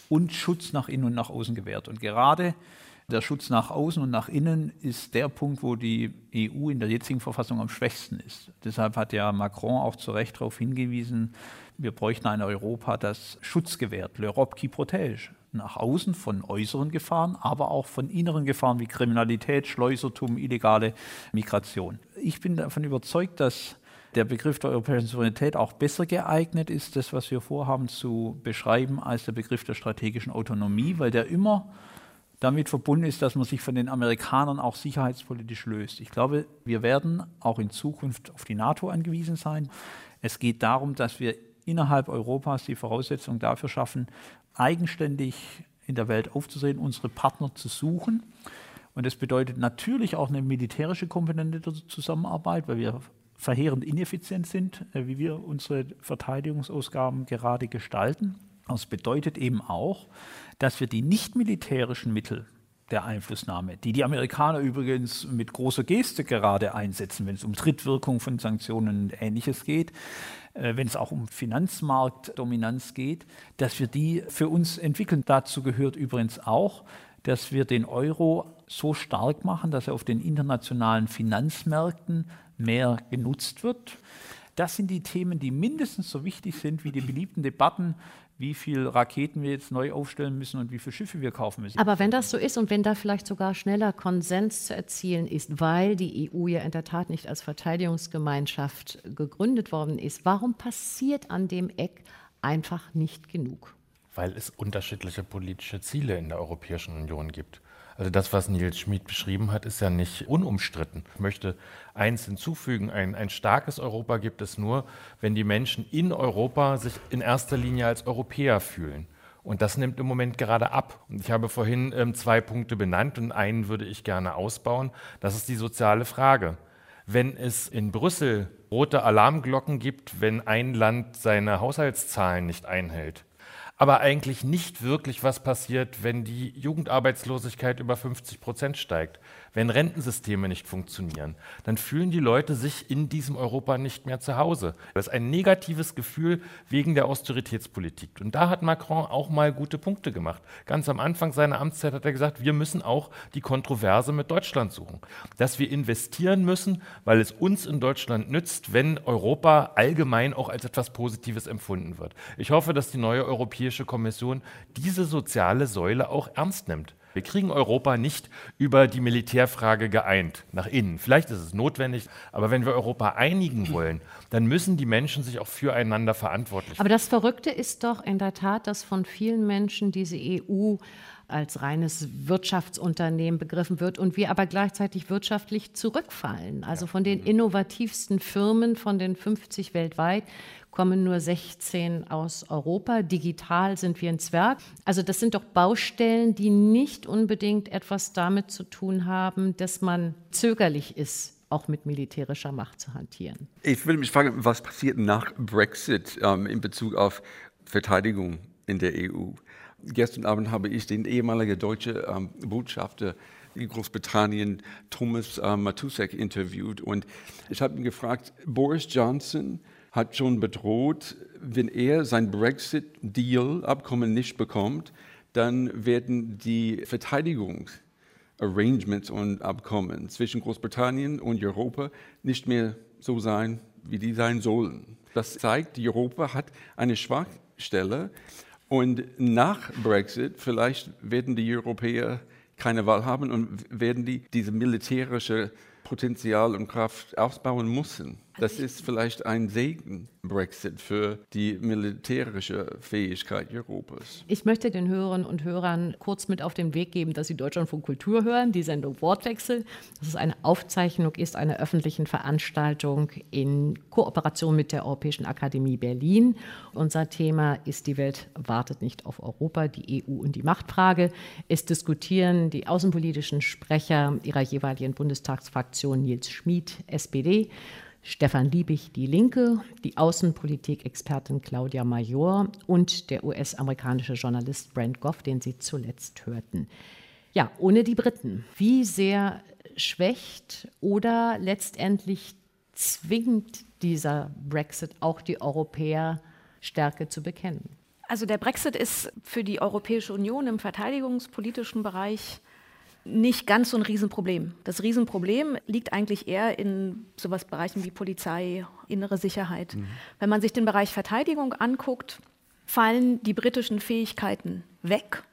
[SPEAKER 6] und Schutz nach innen und nach außen gewährt. Und gerade der Schutz nach außen und nach innen ist der Punkt, wo die EU in der jetzigen Verfassung am schwächsten ist. Deshalb hat ja Macron auch zu Recht darauf hingewiesen, wir bräuchten ein Europa, das Schutz gewährt, l'Europe qui protège. Nach außen von äußeren Gefahren, aber auch von inneren Gefahren wie Kriminalität, Schleusertum, illegale Migration. Ich bin davon überzeugt, dass der Begriff der europäischen Souveränität auch besser geeignet ist, das, was wir vorhaben zu beschreiben, als der Begriff der strategischen Autonomie, weil der immer damit verbunden ist, dass man sich von den Amerikanern auch sicherheitspolitisch löst. Ich glaube, wir werden auch in Zukunft auf die NATO angewiesen sein. Es geht darum, dass wir innerhalb Europas die Voraussetzung dafür schaffen, eigenständig in der Welt aufzusehen, unsere Partner zu suchen. Und das bedeutet natürlich auch eine militärische Komponente der Zusammenarbeit, weil wir verheerend ineffizient sind, äh, wie wir unsere Verteidigungsausgaben gerade gestalten. Das bedeutet eben auch, dass wir die nicht militärischen Mittel der Einflussnahme, die die Amerikaner übrigens mit großer Geste gerade einsetzen, wenn es um Trittwirkung von Sanktionen und Ähnliches geht, äh, wenn es auch um Finanzmarktdominanz geht, dass wir die für uns entwickeln. Dazu gehört übrigens auch, dass wir den Euro so stark machen, dass er auf den internationalen Finanzmärkten mehr genutzt wird. Das sind die Themen, die mindestens so wichtig sind wie die beliebten Debatten wie viele Raketen wir jetzt neu aufstellen müssen und wie viele Schiffe wir kaufen müssen.
[SPEAKER 3] Aber wenn das so ist und wenn da vielleicht sogar schneller Konsens zu erzielen ist, weil die EU ja in der Tat nicht als Verteidigungsgemeinschaft gegründet worden ist, warum passiert an dem Eck einfach nicht genug?
[SPEAKER 5] Weil es unterschiedliche politische Ziele in der Europäischen Union gibt. Also das, was Nils Schmid beschrieben hat, ist ja nicht unumstritten. Ich möchte eins hinzufügen, ein, ein starkes Europa gibt es nur, wenn die Menschen in Europa sich in erster Linie als Europäer fühlen. Und das nimmt im Moment gerade ab. Und ich habe vorhin ähm, zwei Punkte benannt und einen würde ich gerne ausbauen. Das ist die soziale Frage. Wenn es in Brüssel rote Alarmglocken gibt, wenn ein Land seine Haushaltszahlen nicht einhält, aber eigentlich nicht wirklich was passiert, wenn die Jugendarbeitslosigkeit über 50 Prozent steigt, wenn Rentensysteme nicht funktionieren, dann fühlen die Leute sich in diesem Europa nicht mehr zu Hause. Das ist ein negatives Gefühl wegen der Austeritätspolitik. Und da hat Macron auch mal gute Punkte gemacht. Ganz am Anfang seiner Amtszeit hat er gesagt, wir müssen auch die Kontroverse mit Deutschland suchen. Dass wir investieren müssen, weil es uns in Deutschland nützt, wenn Europa allgemein auch als etwas Positives empfunden wird. Ich hoffe, dass die neue Europäische Kommission diese soziale Säule auch ernst nimmt. Wir kriegen Europa nicht über die Militärfrage geeint, nach innen. Vielleicht ist es notwendig, aber wenn wir Europa einigen wollen, dann müssen die Menschen sich auch füreinander verantwortlich
[SPEAKER 3] machen. Aber das Verrückte ist doch in der Tat, dass von vielen Menschen diese EU als reines Wirtschaftsunternehmen begriffen wird und wir aber gleichzeitig wirtschaftlich zurückfallen. Also von den innovativsten Firmen, von den 50 weltweit, kommen nur 16 aus Europa. Digital sind wir ein Zwerg. Also das sind doch Baustellen, die nicht unbedingt etwas damit zu tun haben, dass man zögerlich ist, auch mit militärischer Macht zu hantieren.
[SPEAKER 4] Ich würde mich fragen, was passiert nach Brexit ähm, in Bezug auf Verteidigung in der EU? Gestern Abend habe ich den ehemaligen deutschen ähm, Botschafter in Großbritannien, Thomas äh, Matusek, interviewt und ich habe ihn gefragt, Boris Johnson hat schon bedroht, wenn er sein Brexit-Deal-Abkommen nicht bekommt, dann werden die Verteidigungsarrangements und Abkommen zwischen Großbritannien und Europa nicht mehr so sein, wie die sein sollen. Das zeigt, Europa hat eine Schwachstelle und nach Brexit vielleicht werden die Europäer keine Wahl haben und werden die diese militärische Potenzial und Kraft ausbauen müssen. Das ist vielleicht ein Segen, Brexit, für die militärische Fähigkeit Europas.
[SPEAKER 3] Ich möchte den Hörern und Hörern kurz mit auf den Weg geben, dass sie Deutschlandfunk Kultur hören, die Sendung Wortwechsel. Das ist eine Aufzeichnung, ist einer öffentlichen Veranstaltung in Kooperation mit der Europäischen Akademie Berlin. Unser Thema ist Die Welt wartet nicht auf Europa, die EU und die Machtfrage. Es diskutieren die außenpolitischen Sprecher ihrer jeweiligen Bundestagsfraktion Nils Schmid, SPD, Stefan Liebig, die Linke, die Außenpolitik-Expertin Claudia Major und der US-amerikanische Journalist Brent Goff, den Sie zuletzt hörten. Ja, ohne die Briten. Wie sehr schwächt oder letztendlich zwingt dieser Brexit auch die Europäer Stärke zu bekennen?
[SPEAKER 7] Also der Brexit ist für die Europäische Union im verteidigungspolitischen Bereich nicht ganz so ein Riesenproblem. Das Riesenproblem liegt eigentlich eher in sowas Bereichen wie Polizei, innere Sicherheit. Mhm. Wenn man sich den Bereich Verteidigung anguckt, fallen die britischen Fähigkeiten weg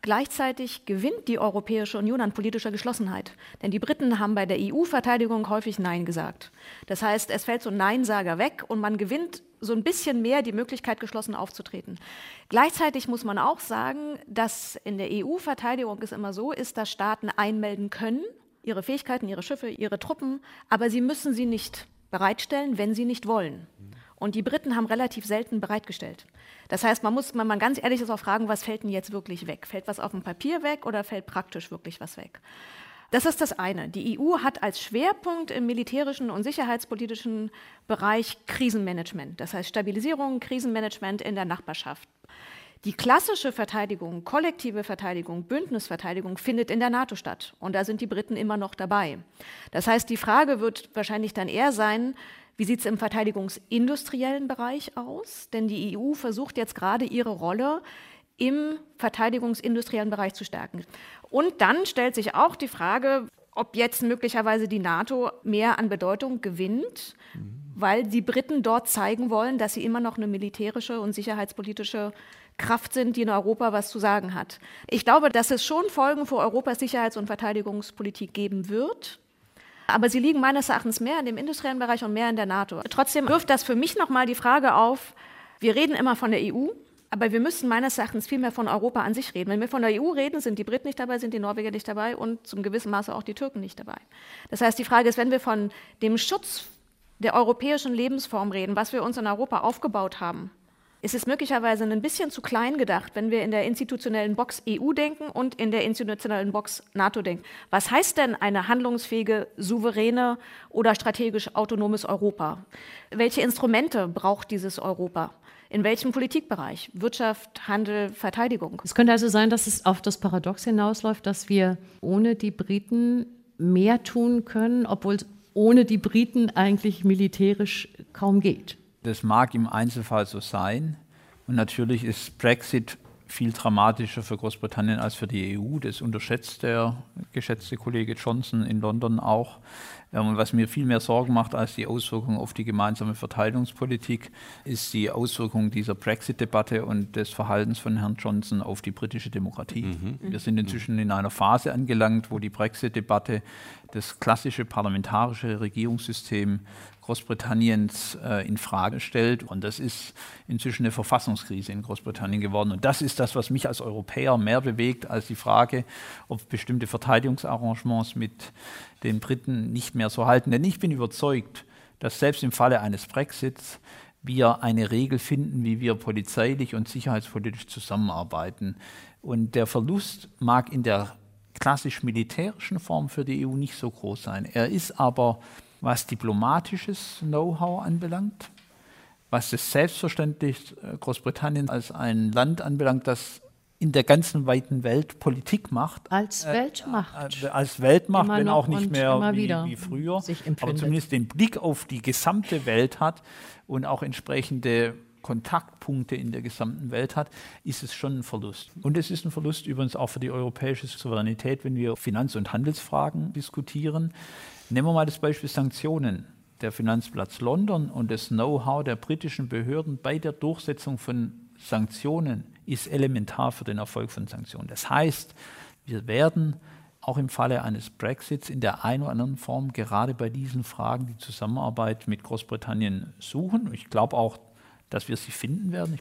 [SPEAKER 7] Gleichzeitig gewinnt die Europäische Union an politischer Geschlossenheit. Denn die Briten haben bei der EU-Verteidigung häufig Nein gesagt. Das heißt, es fällt so ein Neinsager weg und man gewinnt so ein bisschen mehr die Möglichkeit, geschlossen aufzutreten. Gleichzeitig muss man auch sagen, dass in der EU-Verteidigung es immer so ist, dass Staaten einmelden können, ihre Fähigkeiten, ihre Schiffe, ihre Truppen, aber sie müssen sie nicht bereitstellen, wenn sie nicht wollen. Und die Briten haben relativ selten bereitgestellt. Das heißt, man muss, wenn man ganz ehrlich ist, auch fragen, was fällt denn jetzt wirklich weg? Fällt was auf dem Papier weg oder fällt praktisch wirklich was weg? Das ist das eine. Die EU hat als Schwerpunkt im militärischen und sicherheitspolitischen Bereich Krisenmanagement, das heißt Stabilisierung, Krisenmanagement in der Nachbarschaft. Die klassische Verteidigung, kollektive Verteidigung, Bündnisverteidigung findet in der NATO statt. Und da sind die Briten immer noch dabei. Das heißt, die Frage wird wahrscheinlich dann eher sein, wie sieht es im verteidigungsindustriellen Bereich aus? Denn die EU versucht jetzt gerade ihre Rolle im verteidigungsindustriellen Bereich zu stärken. Und dann stellt sich auch die Frage, ob jetzt möglicherweise die NATO mehr an Bedeutung gewinnt, weil die Briten dort zeigen wollen, dass sie immer noch eine militärische und sicherheitspolitische Kraft sind, die in Europa was zu sagen hat. Ich glaube, dass es schon Folgen für Europas Sicherheits- und Verteidigungspolitik geben wird. Aber sie liegen meines Erachtens mehr in dem industriellen Bereich und mehr in der NATO. Trotzdem wirft das für mich nochmal die Frage auf, wir reden immer von der EU, aber wir müssen meines Erachtens viel mehr von Europa an sich reden. Wenn wir von der EU reden, sind die Briten nicht dabei, sind die Norweger nicht dabei und zum gewissen Maße auch die Türken nicht dabei. Das heißt, die Frage ist, wenn wir von dem Schutz der europäischen Lebensform reden, was wir uns in Europa aufgebaut haben, ist es möglicherweise ein bisschen zu klein gedacht, wenn wir in der institutionellen Box EU denken und in der institutionellen Box NATO denken. Was heißt denn eine handlungsfähige, souveräne oder strategisch autonomes Europa? Welche Instrumente braucht dieses Europa? In welchem Politikbereich? Wirtschaft, Handel, Verteidigung?
[SPEAKER 3] Es könnte also sein, dass es auf das Paradox hinausläuft, dass wir ohne die Briten mehr tun können, obwohl es ohne die Briten eigentlich militärisch kaum geht.
[SPEAKER 6] Das mag im Einzelfall so sein. Und natürlich ist Brexit viel dramatischer für Großbritannien als für die EU. Das unterschätzt der geschätzte Kollege Johnson in London auch. Ähm, und was mir viel mehr Sorgen macht als die Auswirkungen auf die gemeinsame Verteidigungspolitik, ist die Auswirkung dieser Brexit-Debatte und des Verhaltens von Herrn Johnson auf die britische Demokratie. Mhm. Wir sind inzwischen in einer Phase angelangt, wo die Brexit-Debatte das klassische parlamentarische Regierungssystem Großbritanniens äh, in Frage stellt. Und das ist inzwischen eine Verfassungskrise in Großbritannien geworden. Und das ist das, was mich als Europäer mehr bewegt als die Frage, ob bestimmte Verteidigungsarrangements mit den Briten nicht mehr so halten. Denn ich bin überzeugt, dass selbst im Falle eines Brexits wir eine Regel finden, wie wir polizeilich und sicherheitspolitisch zusammenarbeiten. Und der Verlust mag in der klassisch militärischen Form für die EU nicht so groß sein. Er ist aber was diplomatisches Know-how anbelangt, was das Selbstverständnis äh, Großbritannien als ein Land anbelangt, das in der ganzen weiten Welt Politik macht.
[SPEAKER 3] Als äh, Weltmacht.
[SPEAKER 6] Äh, als Weltmacht, immer wenn auch nicht mehr wie, wie, früher, aber zumindest den Blick auf die gesamte Welt hat und auch entsprechende Kontaktpunkte in der gesamten Welt hat, ist es schon ein Verlust. Und es ist ein Verlust übrigens auch für die europäische Souveränität, wenn wir Finanz- und Handelsfragen diskutieren. Nehmen wir mal das Beispiel Sanktionen. Der Finanzplatz London und das Know-how der britischen Behörden bei der Durchsetzung von Sanktionen ist elementar für den Erfolg von Sanktionen. Das heißt, wir werden auch im Falle eines Brexits in der einen oder anderen Form gerade bei diesen Fragen die Zusammenarbeit mit Großbritannien suchen. Ich glaube auch, dass wir sie finden werden.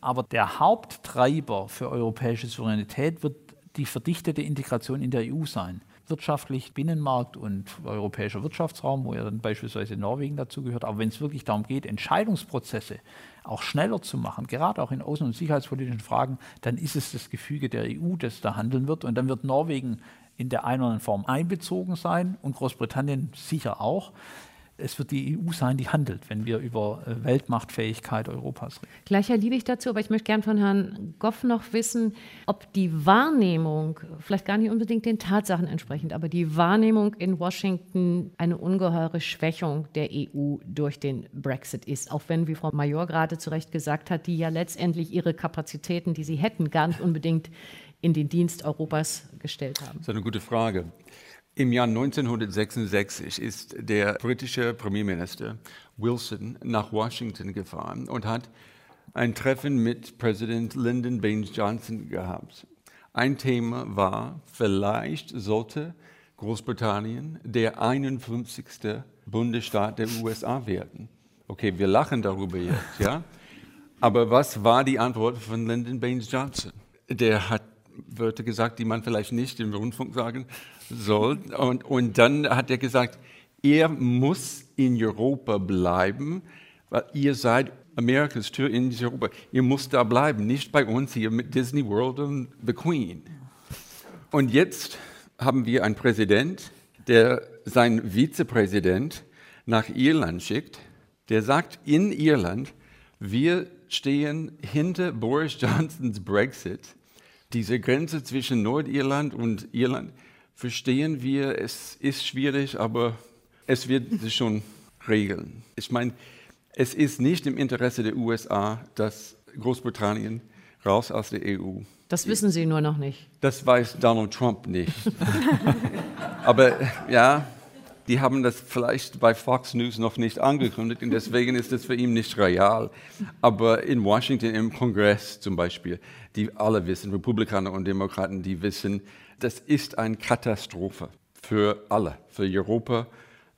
[SPEAKER 6] Aber der Haupttreiber für europäische Souveränität wird die verdichtete Integration in der EU sein. Wirtschaftlich Binnenmarkt und europäischer Wirtschaftsraum, wo ja dann beispielsweise Norwegen dazugehört. Aber wenn es wirklich darum geht, Entscheidungsprozesse auch schneller zu machen, gerade auch in außen- und sicherheitspolitischen Fragen, dann ist es das Gefüge der EU, das da handeln wird. Und dann wird Norwegen in der einen oder anderen Form einbezogen sein und Großbritannien sicher auch es wird die EU sein, die handelt, wenn wir über äh, Weltmachtfähigkeit Europas reden.
[SPEAKER 3] Gleicher liebe ich dazu, aber ich möchte gern von Herrn Goff noch wissen, ob die Wahrnehmung, vielleicht gar nicht unbedingt den Tatsachen entsprechend, aber die Wahrnehmung in Washington eine ungeheure Schwächung der EU durch den Brexit ist. Auch wenn, wie Frau Major gerade zu Recht gesagt hat, die ja letztendlich ihre Kapazitäten, die sie hätten, gar nicht unbedingt in den Dienst Europas gestellt haben.
[SPEAKER 4] Das ist eine gute Frage. Im Jahr 1966 ist der britische Premierminister Wilson nach Washington gefahren und hat ein Treffen mit Präsident Lyndon Baines Johnson gehabt. Ein Thema war, vielleicht sollte Großbritannien der 51. Bundesstaat der USA werden. Okay, wir lachen darüber jetzt, ja? Aber was war die Antwort von Lyndon Baines Johnson? Der hat Wörter gesagt, die man vielleicht nicht im Rundfunk sagen soll. Und, und dann hat er gesagt, er muss in Europa bleiben, weil ihr seid Amerikas Tür in Europa. Ihr müsst da bleiben, nicht bei uns hier mit Disney World und The Queen. Und jetzt haben wir einen Präsident, der seinen Vizepräsident nach Irland schickt, der sagt in Irland, wir stehen hinter Boris Johnsons Brexit. Diese Grenze zwischen Nordirland und Irland verstehen wir, es ist schwierig, aber es wird [laughs] sich schon regeln. Ich meine, es ist nicht im Interesse der USA, dass Großbritannien raus aus der EU.
[SPEAKER 3] Das wissen Sie nur noch nicht.
[SPEAKER 4] Das weiß Donald Trump nicht. [laughs] aber ja, die haben das vielleicht bei Fox News noch nicht angekündigt und deswegen ist es für ihn nicht real. Aber in Washington im Kongress zum Beispiel, die alle wissen, Republikaner und Demokraten, die wissen, das ist eine Katastrophe für alle, für Europa,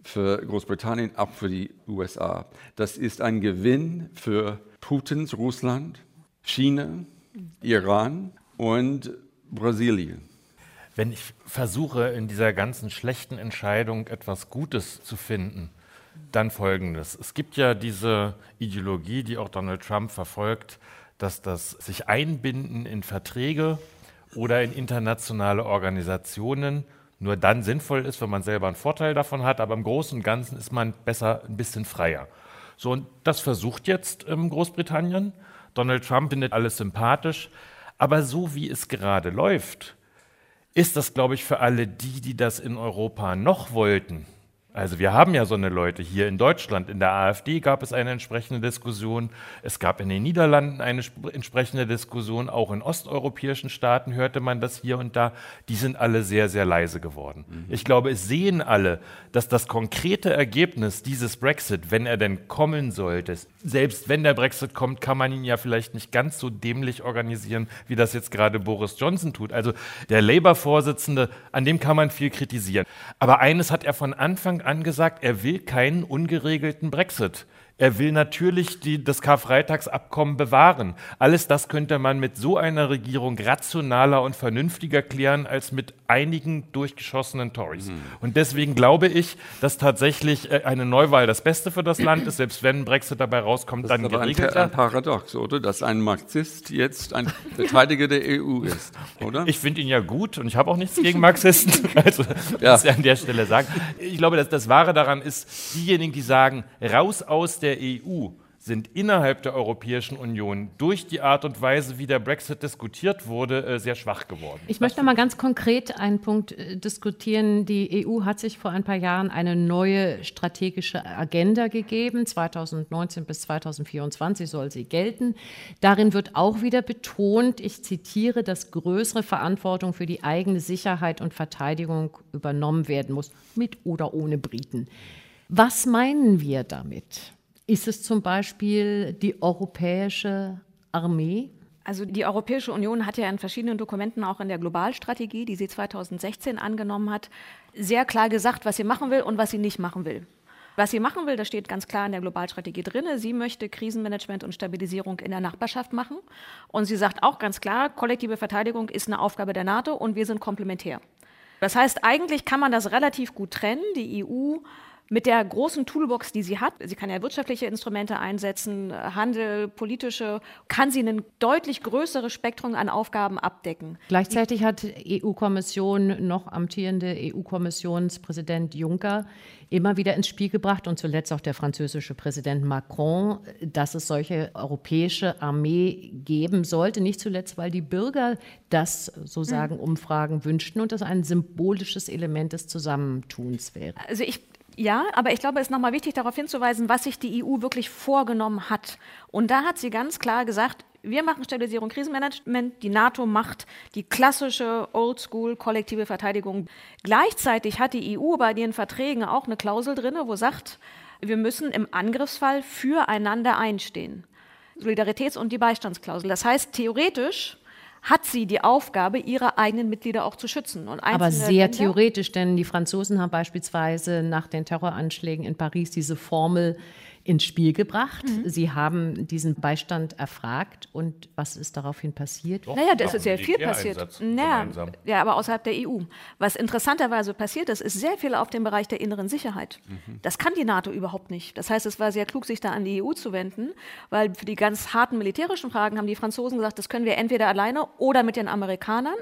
[SPEAKER 4] für Großbritannien, auch für die USA. Das ist ein Gewinn für Putins Russland, China, Iran und Brasilien.
[SPEAKER 5] Wenn ich versuche, in dieser ganzen schlechten Entscheidung etwas Gutes zu finden, dann folgendes. Es gibt ja diese Ideologie, die auch Donald Trump verfolgt, dass das sich einbinden in Verträge oder in internationale Organisationen nur dann sinnvoll ist, wenn man selber einen Vorteil davon hat, aber im Großen und Ganzen ist man besser ein bisschen freier. So, und das versucht jetzt ähm, Großbritannien. Donald Trump findet alles sympathisch, aber so wie es gerade läuft, ist das, glaube ich, für alle die, die das in Europa noch wollten, also wir haben ja so eine Leute hier in Deutschland. In der AfD gab es eine entsprechende Diskussion. Es gab in den Niederlanden eine entsprechende Diskussion. Auch in osteuropäischen Staaten hörte man das hier und da. Die sind alle sehr, sehr leise geworden. Mhm. Ich glaube, es sehen alle, dass das konkrete Ergebnis dieses Brexit, wenn er denn kommen sollte, selbst wenn der Brexit kommt, kann man ihn ja vielleicht nicht ganz so dämlich organisieren, wie das jetzt gerade Boris Johnson tut. Also der Labour-Vorsitzende, an dem kann man viel kritisieren. Aber eines hat er von Anfang angesagt, er will keinen ungeregelten Brexit. Er will natürlich die, das Karfreitagsabkommen bewahren. Alles das könnte man mit so einer Regierung rationaler und vernünftiger klären als mit einigen durchgeschossenen Tories. Mhm. Und deswegen glaube ich, dass tatsächlich äh, eine Neuwahl das Beste für das Land ist, selbst wenn Brexit dabei rauskommt,
[SPEAKER 4] das
[SPEAKER 5] dann
[SPEAKER 4] ist aber geregelt. Ein, ein Paradox, oder? Dass ein Marxist jetzt ein Verteidiger der EU ist, oder?
[SPEAKER 5] Ich finde ihn ja gut und ich habe auch nichts gegen Marxisten. [laughs] Also, ja. muss ich an der Stelle sagen. Ich glaube, dass das Wahre daran ist, diejenigen, die sagen, raus aus der EU sind innerhalb der Europäischen Union durch die Art und Weise, wie der Brexit diskutiert wurde, äh, sehr schwach geworden.
[SPEAKER 3] Ich möchte mal ganz konkret einen Punkt äh, diskutieren. Die EU hat sich vor ein paar Jahren eine neue strategische Agenda gegeben. 2019 bis 2024 soll sie gelten. Darin wird auch wieder betont, ich zitiere, dass größere Verantwortung für die eigene Sicherheit und Verteidigung übernommen werden muss, mit oder ohne Briten. Was meinen wir damit? Ist es zum Beispiel die europäische Armee?
[SPEAKER 7] Also die Europäische Union hat ja in verschiedenen Dokumenten, auch in der Globalstrategie, die sie 2016 angenommen hat, sehr klar gesagt, was sie machen will und was sie nicht machen will. Was sie machen will, das steht ganz klar in der Globalstrategie drin. Sie möchte Krisenmanagement und Stabilisierung in der Nachbarschaft machen. Und sie sagt auch ganz klar, kollektive Verteidigung ist eine Aufgabe der NATO und wir sind komplementär. Das heißt, eigentlich kann man das relativ gut trennen. Die EU mit der großen Toolbox, die sie hat, sie kann ja wirtschaftliche Instrumente einsetzen, Handel, politische, kann sie ein deutlich größeres Spektrum an Aufgaben abdecken.
[SPEAKER 3] Gleichzeitig hat EU-Kommission, noch amtierende EU-Kommissionspräsident Juncker, immer wieder ins Spiel gebracht und zuletzt auch der französische Präsident Macron, dass es solche europäische Armee geben sollte. Nicht zuletzt, weil die Bürger das, so hm. sagen Umfragen, wünschten und das ein symbolisches Element des Zusammentuns wäre.
[SPEAKER 7] Also ich ja, aber ich glaube, es ist nochmal wichtig darauf hinzuweisen, was sich die EU wirklich vorgenommen hat. Und da hat sie ganz klar gesagt, wir machen Stabilisierung, Krisenmanagement, die NATO macht die klassische Oldschool kollektive Verteidigung. Gleichzeitig hat die EU bei ihren Verträgen auch eine Klausel drin, wo sagt, wir müssen im Angriffsfall füreinander einstehen. Solidaritäts- und die Beistandsklausel. Das heißt, theoretisch hat sie die Aufgabe, ihre eigenen Mitglieder auch zu schützen.
[SPEAKER 3] Aber sehr Länder theoretisch, denn die Franzosen haben beispielsweise nach den Terroranschlägen in Paris diese Formel ins Spiel gebracht. Mhm. Sie haben diesen Beistand erfragt und was ist daraufhin passiert?
[SPEAKER 7] Doch, naja, das ist sehr viel passiert. Naja, ja, aber außerhalb der EU. Was interessanterweise passiert ist, ist sehr viel auf dem Bereich der inneren Sicherheit. Mhm. Das kann die NATO überhaupt nicht. Das heißt, es war sehr klug, sich da an die EU zu wenden, weil für die ganz harten militärischen Fragen haben die Franzosen gesagt, das können wir entweder alleine oder mit den Amerikanern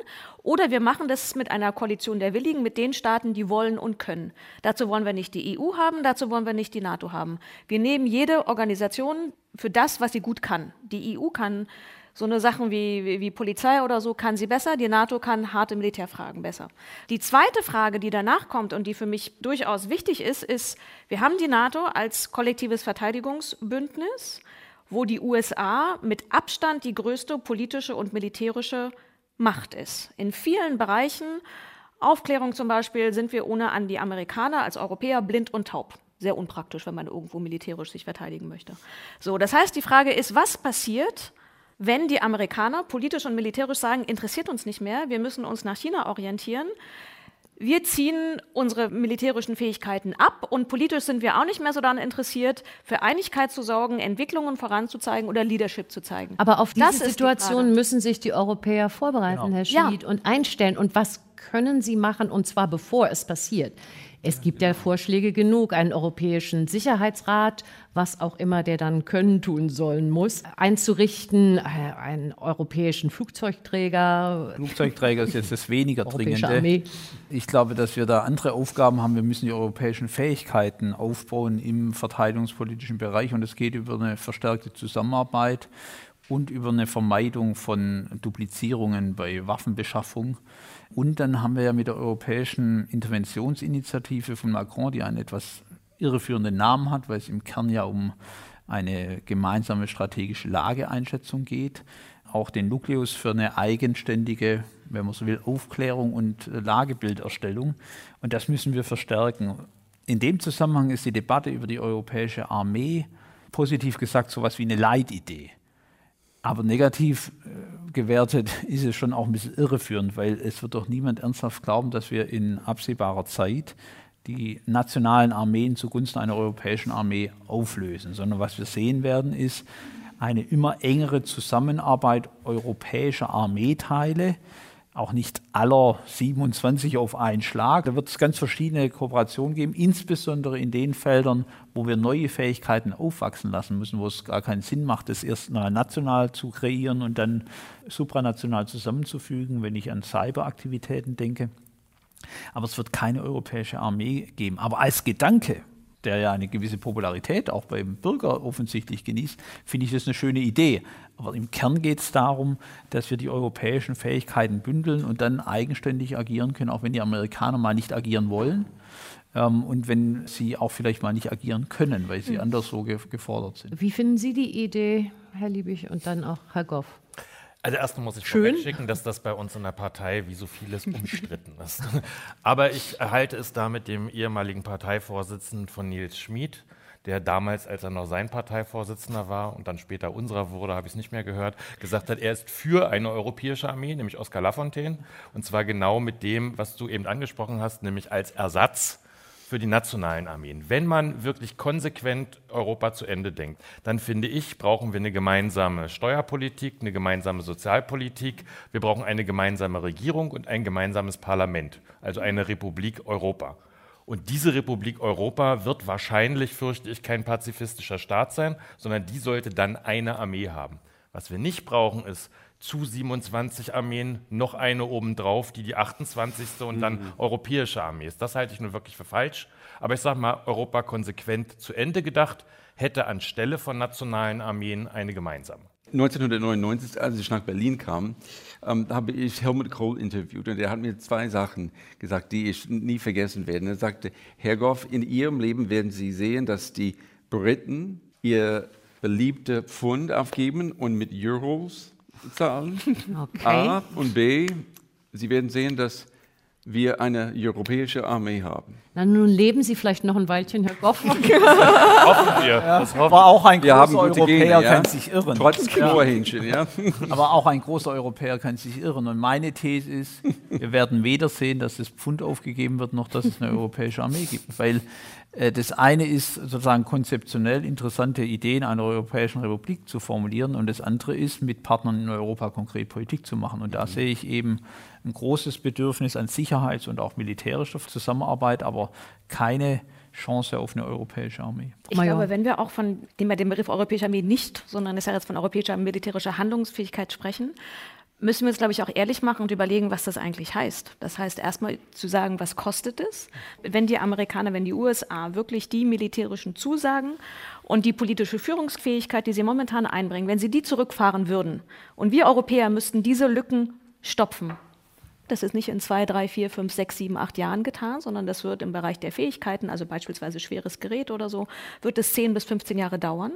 [SPEAKER 7] oder wir machen das mit einer Koalition der Willigen, mit den Staaten, die wollen und können. Dazu wollen wir nicht die EU haben, dazu wollen wir nicht die NATO haben. Wir nehmen jede Organisation für das, was sie gut kann. Die EU kann so eine Sachen wie, wie, wie, Polizei oder so kann sie besser, die NATO kann harte Militärfragen besser. Die zweite Frage, die danach kommt und die für mich durchaus wichtig ist, ist, wir haben die NATO als kollektives Verteidigungsbündnis, wo die USA mit Abstand die größte politische und militärische Macht ist. In vielen Bereichen, Aufklärung zum Beispiel, sind wir ohne an die Amerikaner als Europäer blind und taub. Sehr unpraktisch, wenn man irgendwo militärisch sich verteidigen möchte. So, das heißt, die Frage ist, was passiert, wenn die Amerikaner politisch und militärisch sagen, interessiert uns nicht mehr, wir müssen uns nach China orientieren, wir ziehen unsere militärischen Fähigkeiten ab und politisch sind wir auch nicht mehr so daran interessiert, für Einigkeit zu sorgen, Entwicklungen voranzuzeigen oder Leadership zu zeigen.
[SPEAKER 3] Aber auf diese das Situation die müssen sich die Europäer vorbereiten, genau. Herr Schied, ja. und einstellen. Und was können sie machen, und zwar bevor es passiert? Es gibt ja Vorschläge genug, einen europäischen Sicherheitsrat, was auch immer der dann können tun sollen muss, einzurichten, äh, einen europäischen Flugzeugträger.
[SPEAKER 6] Flugzeugträger ist jetzt das weniger dringende. Ich glaube, dass wir da andere Aufgaben haben. Wir müssen die europäischen Fähigkeiten aufbauen im verteidigungspolitischen Bereich und es geht über eine verstärkte Zusammenarbeit und über eine Vermeidung von Duplizierungen bei Waffenbeschaffung. Und dann haben wir ja mit der Europäischen Interventionsinitiative von Macron, die einen etwas irreführenden Namen hat, weil es im Kern ja um eine gemeinsame strategische Lageeinschätzung geht, auch den Nukleus für eine eigenständige, wenn man so will, Aufklärung und Lagebilderstellung. Und das müssen wir verstärken. In dem Zusammenhang ist die Debatte über die europäische Armee positiv gesagt so etwas wie eine Leitidee. Aber negativ äh, gewertet [laughs] ist es schon auch ein bisschen irreführend, weil es wird doch niemand ernsthaft glauben, dass wir in absehbarer Zeit die nationalen Armeen zugunsten einer europäischen Armee auflösen, sondern was wir sehen werden, ist eine immer engere Zusammenarbeit europäischer Armeeteile, auch nicht aller 27 auf einen Schlag. Da wird es ganz verschiedene Kooperationen geben, insbesondere in den Feldern, wo wir neue Fähigkeiten aufwachsen lassen müssen, wo es gar keinen Sinn macht, das erst national zu kreieren und dann supranational zusammenzufügen, wenn ich an Cyberaktivitäten denke. Aber es wird keine europäische Armee geben. Aber als Gedanke, der ja eine gewisse Popularität auch beim Bürger offensichtlich genießt, finde ich das eine schöne Idee. Aber im Kern geht es darum, dass wir die europäischen Fähigkeiten bündeln und dann eigenständig agieren können, auch wenn die Amerikaner mal nicht agieren wollen. Ähm, und wenn sie auch vielleicht mal nicht agieren können, weil sie hm. anderswo ge gefordert sind.
[SPEAKER 3] Wie finden Sie die Idee, Herr Liebig, und dann auch Herr Goff?
[SPEAKER 5] Also erstmal muss ich Schön. schicken, dass das bei uns in der Partei wie so vieles umstritten ist. [laughs] Aber ich halte es da mit dem ehemaligen Parteivorsitzenden von Nils Schmid, der damals, als er noch sein Parteivorsitzender war und dann später unserer wurde, habe ich es nicht mehr gehört, gesagt hat, er ist für eine europäische Armee, nämlich Oskar Lafontaine. Und zwar genau mit dem, was du eben angesprochen hast, nämlich als Ersatz für die nationalen Armeen. Wenn man wirklich konsequent Europa zu Ende denkt, dann finde ich, brauchen wir eine gemeinsame Steuerpolitik, eine gemeinsame Sozialpolitik, wir brauchen eine gemeinsame Regierung und ein gemeinsames Parlament, also eine Republik Europa. Und diese Republik Europa wird wahrscheinlich, fürchte ich, kein pazifistischer Staat sein, sondern die sollte dann eine Armee haben. Was wir nicht brauchen, ist zu 27 Armeen noch eine obendrauf, die die 28. und dann mhm. europäische Armee ist. Das halte ich nur wirklich für falsch. Aber ich sage mal, Europa konsequent zu Ende gedacht, hätte anstelle von nationalen Armeen eine gemeinsame.
[SPEAKER 4] 1999, als ich nach Berlin kam, ähm, habe ich Helmut Kohl interviewt und er hat mir zwei Sachen gesagt, die ich nie vergessen werde. Er sagte, Herr Goff, in Ihrem Leben werden Sie sehen, dass die Briten ihr beliebte Pfund aufgeben und mit Euros Zahlen. Okay. A und B, Sie werden sehen, dass wir eine europäische Armee haben.
[SPEAKER 3] Na, nun leben Sie vielleicht noch ein Weilchen, Herr Goff. [laughs] hoffen
[SPEAKER 6] wir. Ja. Das Aber auch ein wir großer Europäer Gene, ja? kann sich irren.
[SPEAKER 4] Trotz Knurrhähnchen, ja. [laughs]
[SPEAKER 6] Aber auch ein großer Europäer kann sich irren. Und meine These ist, wir werden weder sehen, dass das Pfund aufgegeben wird, noch dass es eine europäische Armee gibt. Weil äh, das eine ist sozusagen konzeptionell interessante Ideen einer europäischen Republik zu formulieren und das andere ist, mit Partnern in Europa konkret Politik zu machen. Und da mhm. sehe ich eben ein großes Bedürfnis an Sicherheits- und auch militärischer Zusammenarbeit, aber keine Chance auf eine europäische Armee.
[SPEAKER 7] Ich glaube, wenn wir auch von dem, dem Begriff europäische Armee nicht, sondern es ja jetzt von europäischer militärischer Handlungsfähigkeit sprechen, müssen wir uns, glaube ich, auch ehrlich machen und überlegen, was das eigentlich heißt. Das heißt, erstmal zu sagen, was kostet es, wenn die Amerikaner, wenn die USA wirklich die militärischen Zusagen und die politische Führungsfähigkeit, die sie momentan einbringen, wenn sie die zurückfahren würden und wir Europäer müssten diese Lücken stopfen, das ist nicht in zwei, drei, vier, fünf, sechs, sieben, acht Jahren getan, sondern das wird im Bereich der Fähigkeiten, also beispielsweise schweres Gerät oder so, wird es zehn bis 15 Jahre dauern.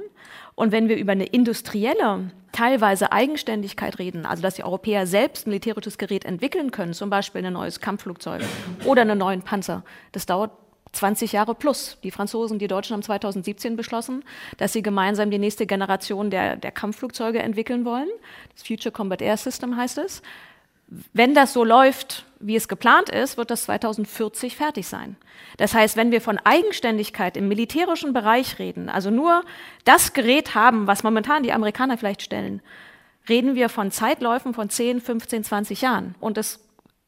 [SPEAKER 7] Und wenn wir über eine industrielle, teilweise Eigenständigkeit reden, also dass die Europäer selbst ein militärisches Gerät entwickeln können, zum Beispiel ein neues Kampfflugzeug oder einen neuen Panzer, das dauert 20 Jahre plus. Die Franzosen, die Deutschen haben 2017 beschlossen, dass sie gemeinsam die nächste Generation der, der Kampfflugzeuge entwickeln wollen. Das Future Combat Air System heißt es wenn das so läuft, wie es geplant ist, wird das 2040 fertig sein. Das heißt, wenn wir von Eigenständigkeit im militärischen Bereich reden, also nur das Gerät haben, was momentan die Amerikaner vielleicht stellen, reden wir von Zeitläufen von 10, 15, 20 Jahren. Und es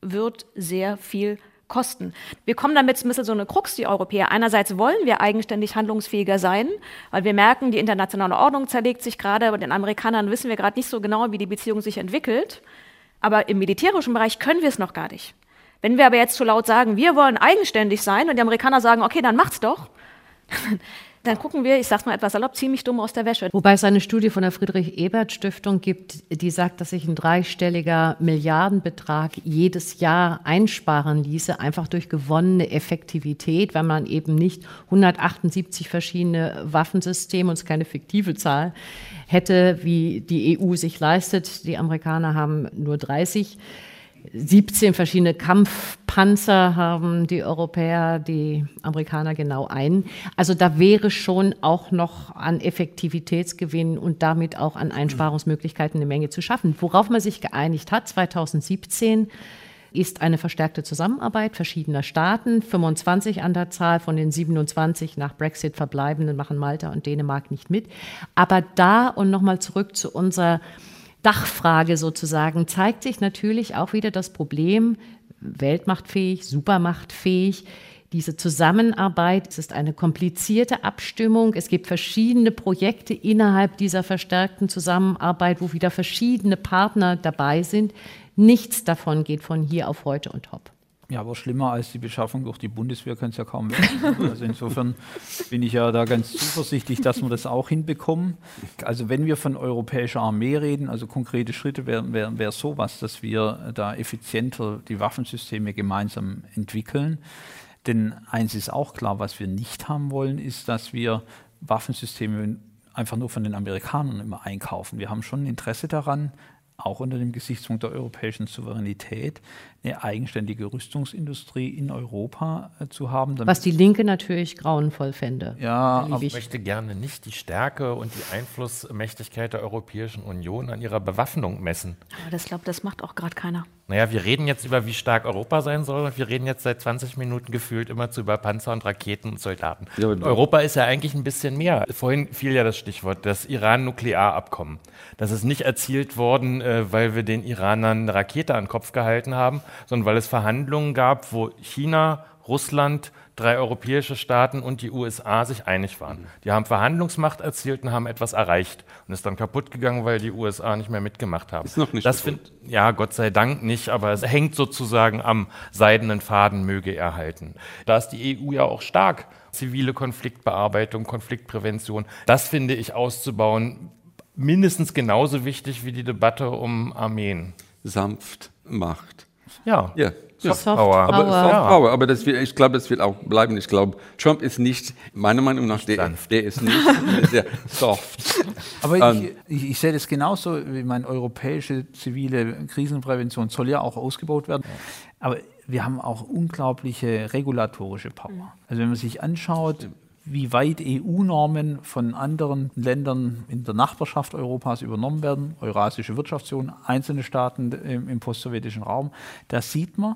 [SPEAKER 7] wird sehr viel kosten. Wir kommen damit ein bisschen so eine Krux, die Europäer. Einerseits wollen wir eigenständig handlungsfähiger sein, weil wir merken, die internationale Ordnung zerlegt sich gerade. Bei den Amerikanern wissen wir gerade nicht so genau, wie die Beziehung sich entwickelt. Aber im militärischen Bereich können wir es noch gar nicht. Wenn wir aber jetzt zu laut sagen, wir wollen eigenständig sein und die Amerikaner sagen, okay, dann macht's doch, dann gucken wir, ich sag's mal etwas salopp, ziemlich dumm aus der Wäsche.
[SPEAKER 3] Wobei es eine Studie von der Friedrich-Ebert-Stiftung gibt, die sagt, dass sich ein dreistelliger Milliardenbetrag jedes Jahr einsparen ließe, einfach durch gewonnene Effektivität, weil man eben nicht 178 verschiedene Waffensysteme, und es ist keine fiktive Zahl, hätte, wie die EU sich leistet. Die Amerikaner haben nur 30. 17 verschiedene Kampfpanzer haben die Europäer, die Amerikaner genau einen. Also da wäre schon auch noch an Effektivitätsgewinn und damit auch an Einsparungsmöglichkeiten eine Menge zu schaffen. Worauf man sich geeinigt hat 2017 ist eine verstärkte Zusammenarbeit verschiedener Staaten. 25 an der Zahl von den 27 nach Brexit verbleibenden machen Malta und Dänemark nicht mit. Aber da und nochmal zurück zu unserer Dachfrage sozusagen, zeigt sich natürlich auch wieder das Problem, weltmachtfähig, supermachtfähig, diese Zusammenarbeit es ist eine komplizierte Abstimmung. Es gibt verschiedene Projekte innerhalb dieser verstärkten Zusammenarbeit, wo wieder verschiedene Partner dabei sind. Nichts davon geht von hier auf heute und hopp.
[SPEAKER 6] Ja, aber schlimmer als die Beschaffung durch die Bundeswehr kann es ja kaum werden. Also insofern bin ich ja da ganz zuversichtlich, dass wir das auch hinbekommen. Also wenn wir von europäischer Armee reden, also konkrete Schritte wären wär, wär sowas, dass wir da effizienter die Waffensysteme gemeinsam entwickeln. Denn eins ist auch klar, was wir nicht haben wollen, ist, dass wir Waffensysteme einfach nur von den Amerikanern immer einkaufen. Wir haben schon ein Interesse daran, auch unter dem Gesichtspunkt der europäischen Souveränität, eine eigenständige Rüstungsindustrie in Europa äh, zu haben.
[SPEAKER 3] Was die Linke natürlich grauenvoll fände.
[SPEAKER 5] Ja, ich möchte gerne nicht die Stärke und die Einflussmächtigkeit der Europäischen Union an ihrer Bewaffnung messen.
[SPEAKER 7] Aber das glaube das macht auch gerade keiner.
[SPEAKER 5] Naja, wir reden jetzt über, wie stark Europa sein soll und wir reden jetzt seit 20 Minuten gefühlt immer zu über Panzer und Raketen und Soldaten. Ja, Europa ist ja eigentlich ein bisschen mehr. Vorhin fiel ja das Stichwort, das Iran-Nuklearabkommen. Das ist nicht erzielt worden, äh, weil wir den Iranern eine Rakete an den Kopf gehalten haben, sondern weil es Verhandlungen gab, wo China, Russland, drei europäische Staaten und die USA sich einig waren. Die haben Verhandlungsmacht erzielt und haben etwas erreicht und ist dann kaputt gegangen, weil die USA nicht mehr mitgemacht haben.
[SPEAKER 4] Ist noch nicht
[SPEAKER 5] das find, Ja, Gott sei Dank nicht, aber es hängt sozusagen am seidenen Faden, möge erhalten. Da ist die EU ja auch stark. Zivile Konfliktbearbeitung, Konfliktprävention, das finde ich auszubauen mindestens genauso wichtig wie die Debatte um Armeen.
[SPEAKER 4] Sanft macht.
[SPEAKER 5] Ja.
[SPEAKER 4] ja.
[SPEAKER 3] Soft, Soft Power.
[SPEAKER 4] Aber, Soft Power. aber das wird, ich glaube, das wird auch bleiben. Ich glaube, Trump ist nicht, meiner Meinung nach, der, der, ist nicht [laughs] sehr soft.
[SPEAKER 6] Aber ich, ich, ich, sehe das genauso, wie meine europäische zivile Krisenprävention soll ja auch ausgebaut werden. Aber wir haben auch unglaubliche regulatorische Power. Also wenn man sich anschaut, wie weit EU-Normen von anderen Ländern in der Nachbarschaft Europas übernommen werden, Eurasische Wirtschaftsunion, einzelne Staaten im, im postsowjetischen Raum, da sieht man,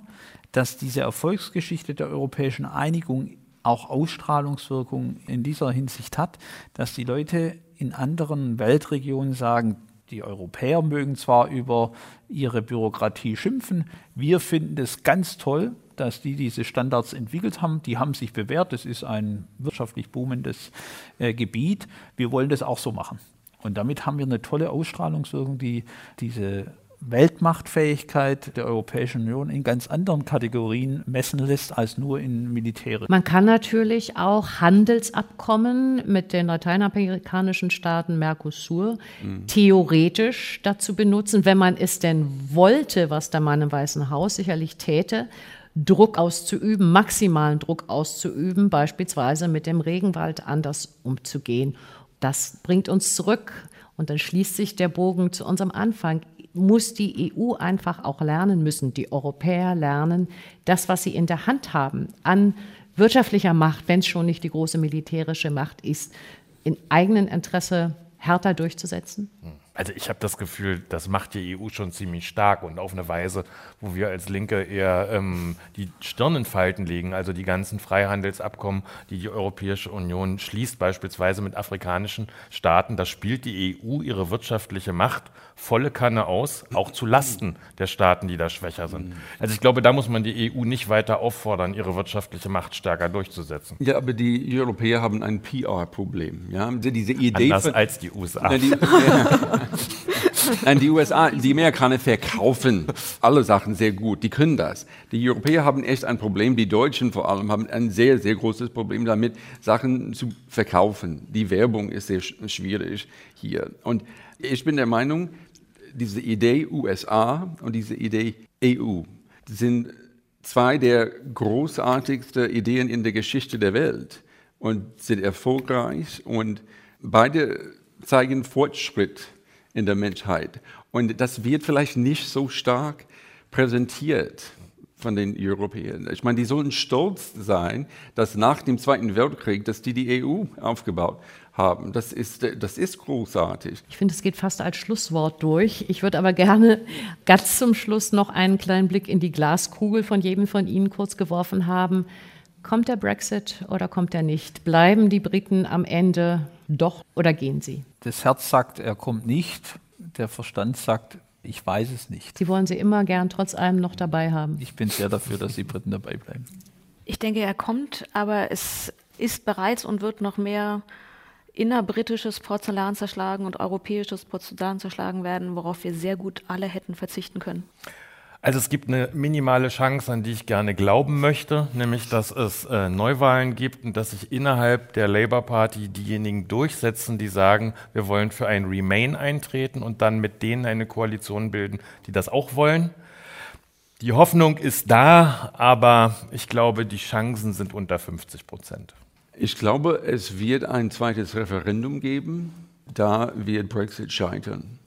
[SPEAKER 6] dass diese Erfolgsgeschichte der europäischen Einigung auch Ausstrahlungswirkung in dieser Hinsicht hat, dass die Leute in anderen Weltregionen sagen, die Europäer mögen zwar über ihre Bürokratie schimpfen, wir finden es ganz toll, dass die diese Standards entwickelt haben. Die haben sich bewährt. Das ist ein wirtschaftlich boomendes äh, Gebiet. Wir wollen das auch so machen. Und damit haben wir eine tolle Ausstrahlungswirkung, die diese Weltmachtfähigkeit der Europäischen Union in ganz anderen Kategorien messen lässt als nur in militärischen.
[SPEAKER 3] Man kann natürlich auch Handelsabkommen mit den lateinamerikanischen Staaten Mercosur mhm. theoretisch dazu benutzen, wenn man es denn wollte, was der Mann im Weißen Haus sicherlich täte, Druck auszuüben, maximalen Druck auszuüben, beispielsweise mit dem Regenwald anders umzugehen. Das bringt uns zurück und dann schließt sich der Bogen zu unserem Anfang. Muss die EU einfach auch lernen müssen, die Europäer lernen, das, was sie in der Hand haben an wirtschaftlicher Macht, wenn es schon nicht die große militärische Macht ist, in eigenem Interesse härter durchzusetzen?
[SPEAKER 5] Hm. Also ich habe das Gefühl, das macht die EU schon ziemlich stark und auf eine Weise, wo wir als Linke eher ähm, die Stirn in Falten legen. Also die ganzen Freihandelsabkommen, die die Europäische Union schließt, beispielsweise mit afrikanischen Staaten, da spielt die EU ihre wirtschaftliche Macht volle Kanne aus, auch zu Lasten der Staaten, die da schwächer sind. Also ich glaube, da muss man die EU nicht weiter auffordern, ihre wirtschaftliche Macht stärker durchzusetzen.
[SPEAKER 4] Ja, aber die Europäer haben ein PR-Problem. Ja? Diese Idee
[SPEAKER 5] Anders als die USA.
[SPEAKER 4] Na, die, ja. [laughs] [laughs] Nein, die USA, die Amerikaner verkaufen alle Sachen sehr gut. Die können das. Die Europäer haben echt ein Problem. Die Deutschen vor allem haben ein sehr, sehr großes Problem damit, Sachen zu verkaufen. Die Werbung ist sehr schwierig hier. Und ich bin der Meinung, diese Idee USA und diese Idee EU sind zwei der großartigsten Ideen in der Geschichte der Welt und sind erfolgreich und beide zeigen Fortschritt in der Menschheit. Und das wird vielleicht nicht so stark präsentiert von den Europäern. Ich meine, die sollen stolz sein, dass nach dem Zweiten Weltkrieg, dass die die EU aufgebaut haben. Das ist, das ist großartig.
[SPEAKER 3] Ich finde, es geht fast als Schlusswort durch. Ich würde aber gerne ganz zum Schluss noch einen kleinen Blick in die Glaskugel von jedem von Ihnen kurz geworfen haben. Kommt der Brexit oder kommt er nicht? Bleiben die Briten am Ende doch oder gehen sie?
[SPEAKER 6] Das Herz sagt, er kommt nicht. Der Verstand sagt, ich weiß es nicht.
[SPEAKER 3] Sie wollen sie immer gern trotz allem noch dabei haben.
[SPEAKER 6] Ich bin sehr dafür, dass die Briten dabei bleiben.
[SPEAKER 7] Ich denke, er kommt, aber es ist bereits und wird noch mehr innerbritisches Porzellan zerschlagen und europäisches Porzellan zerschlagen werden, worauf wir sehr gut alle hätten verzichten können.
[SPEAKER 5] Also es gibt eine minimale Chance, an die ich gerne glauben möchte, nämlich dass es äh, Neuwahlen gibt und dass sich innerhalb der Labour Party diejenigen durchsetzen, die sagen, wir wollen für ein Remain eintreten und dann mit denen eine Koalition bilden, die das auch wollen. Die Hoffnung ist da, aber ich glaube, die Chancen sind unter 50 Prozent.
[SPEAKER 4] Ich glaube, es wird ein zweites Referendum geben. Da wird Brexit scheitern.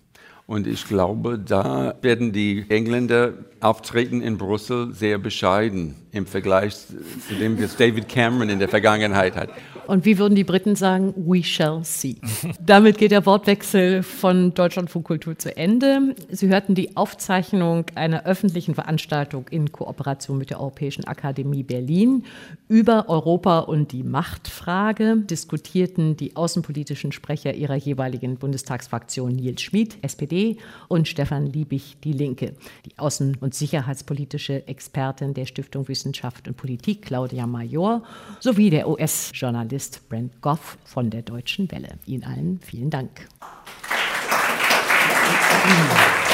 [SPEAKER 4] Und ich glaube, da werden die Engländer auftreten in Brüssel sehr bescheiden im Vergleich zu dem, was David Cameron in der Vergangenheit hat.
[SPEAKER 3] Und wie würden die Briten sagen? We shall see. Damit geht der Wortwechsel von Deutschlandfunk Kultur zu Ende. Sie hörten die Aufzeichnung einer öffentlichen Veranstaltung in Kooperation mit der Europäischen Akademie Berlin über Europa und die Machtfrage. Diskutierten die außenpolitischen Sprecher ihrer jeweiligen Bundestagsfraktion Nils Schmid, SPD, und Stefan Liebig, Die Linke. Die außen- und sicherheitspolitische Expertin der Stiftung Wissenschaft und Politik, Claudia Major, sowie der US-Journalist Journalist Brent Goff von der Deutschen Welle. Ihnen allen vielen Dank. Applaus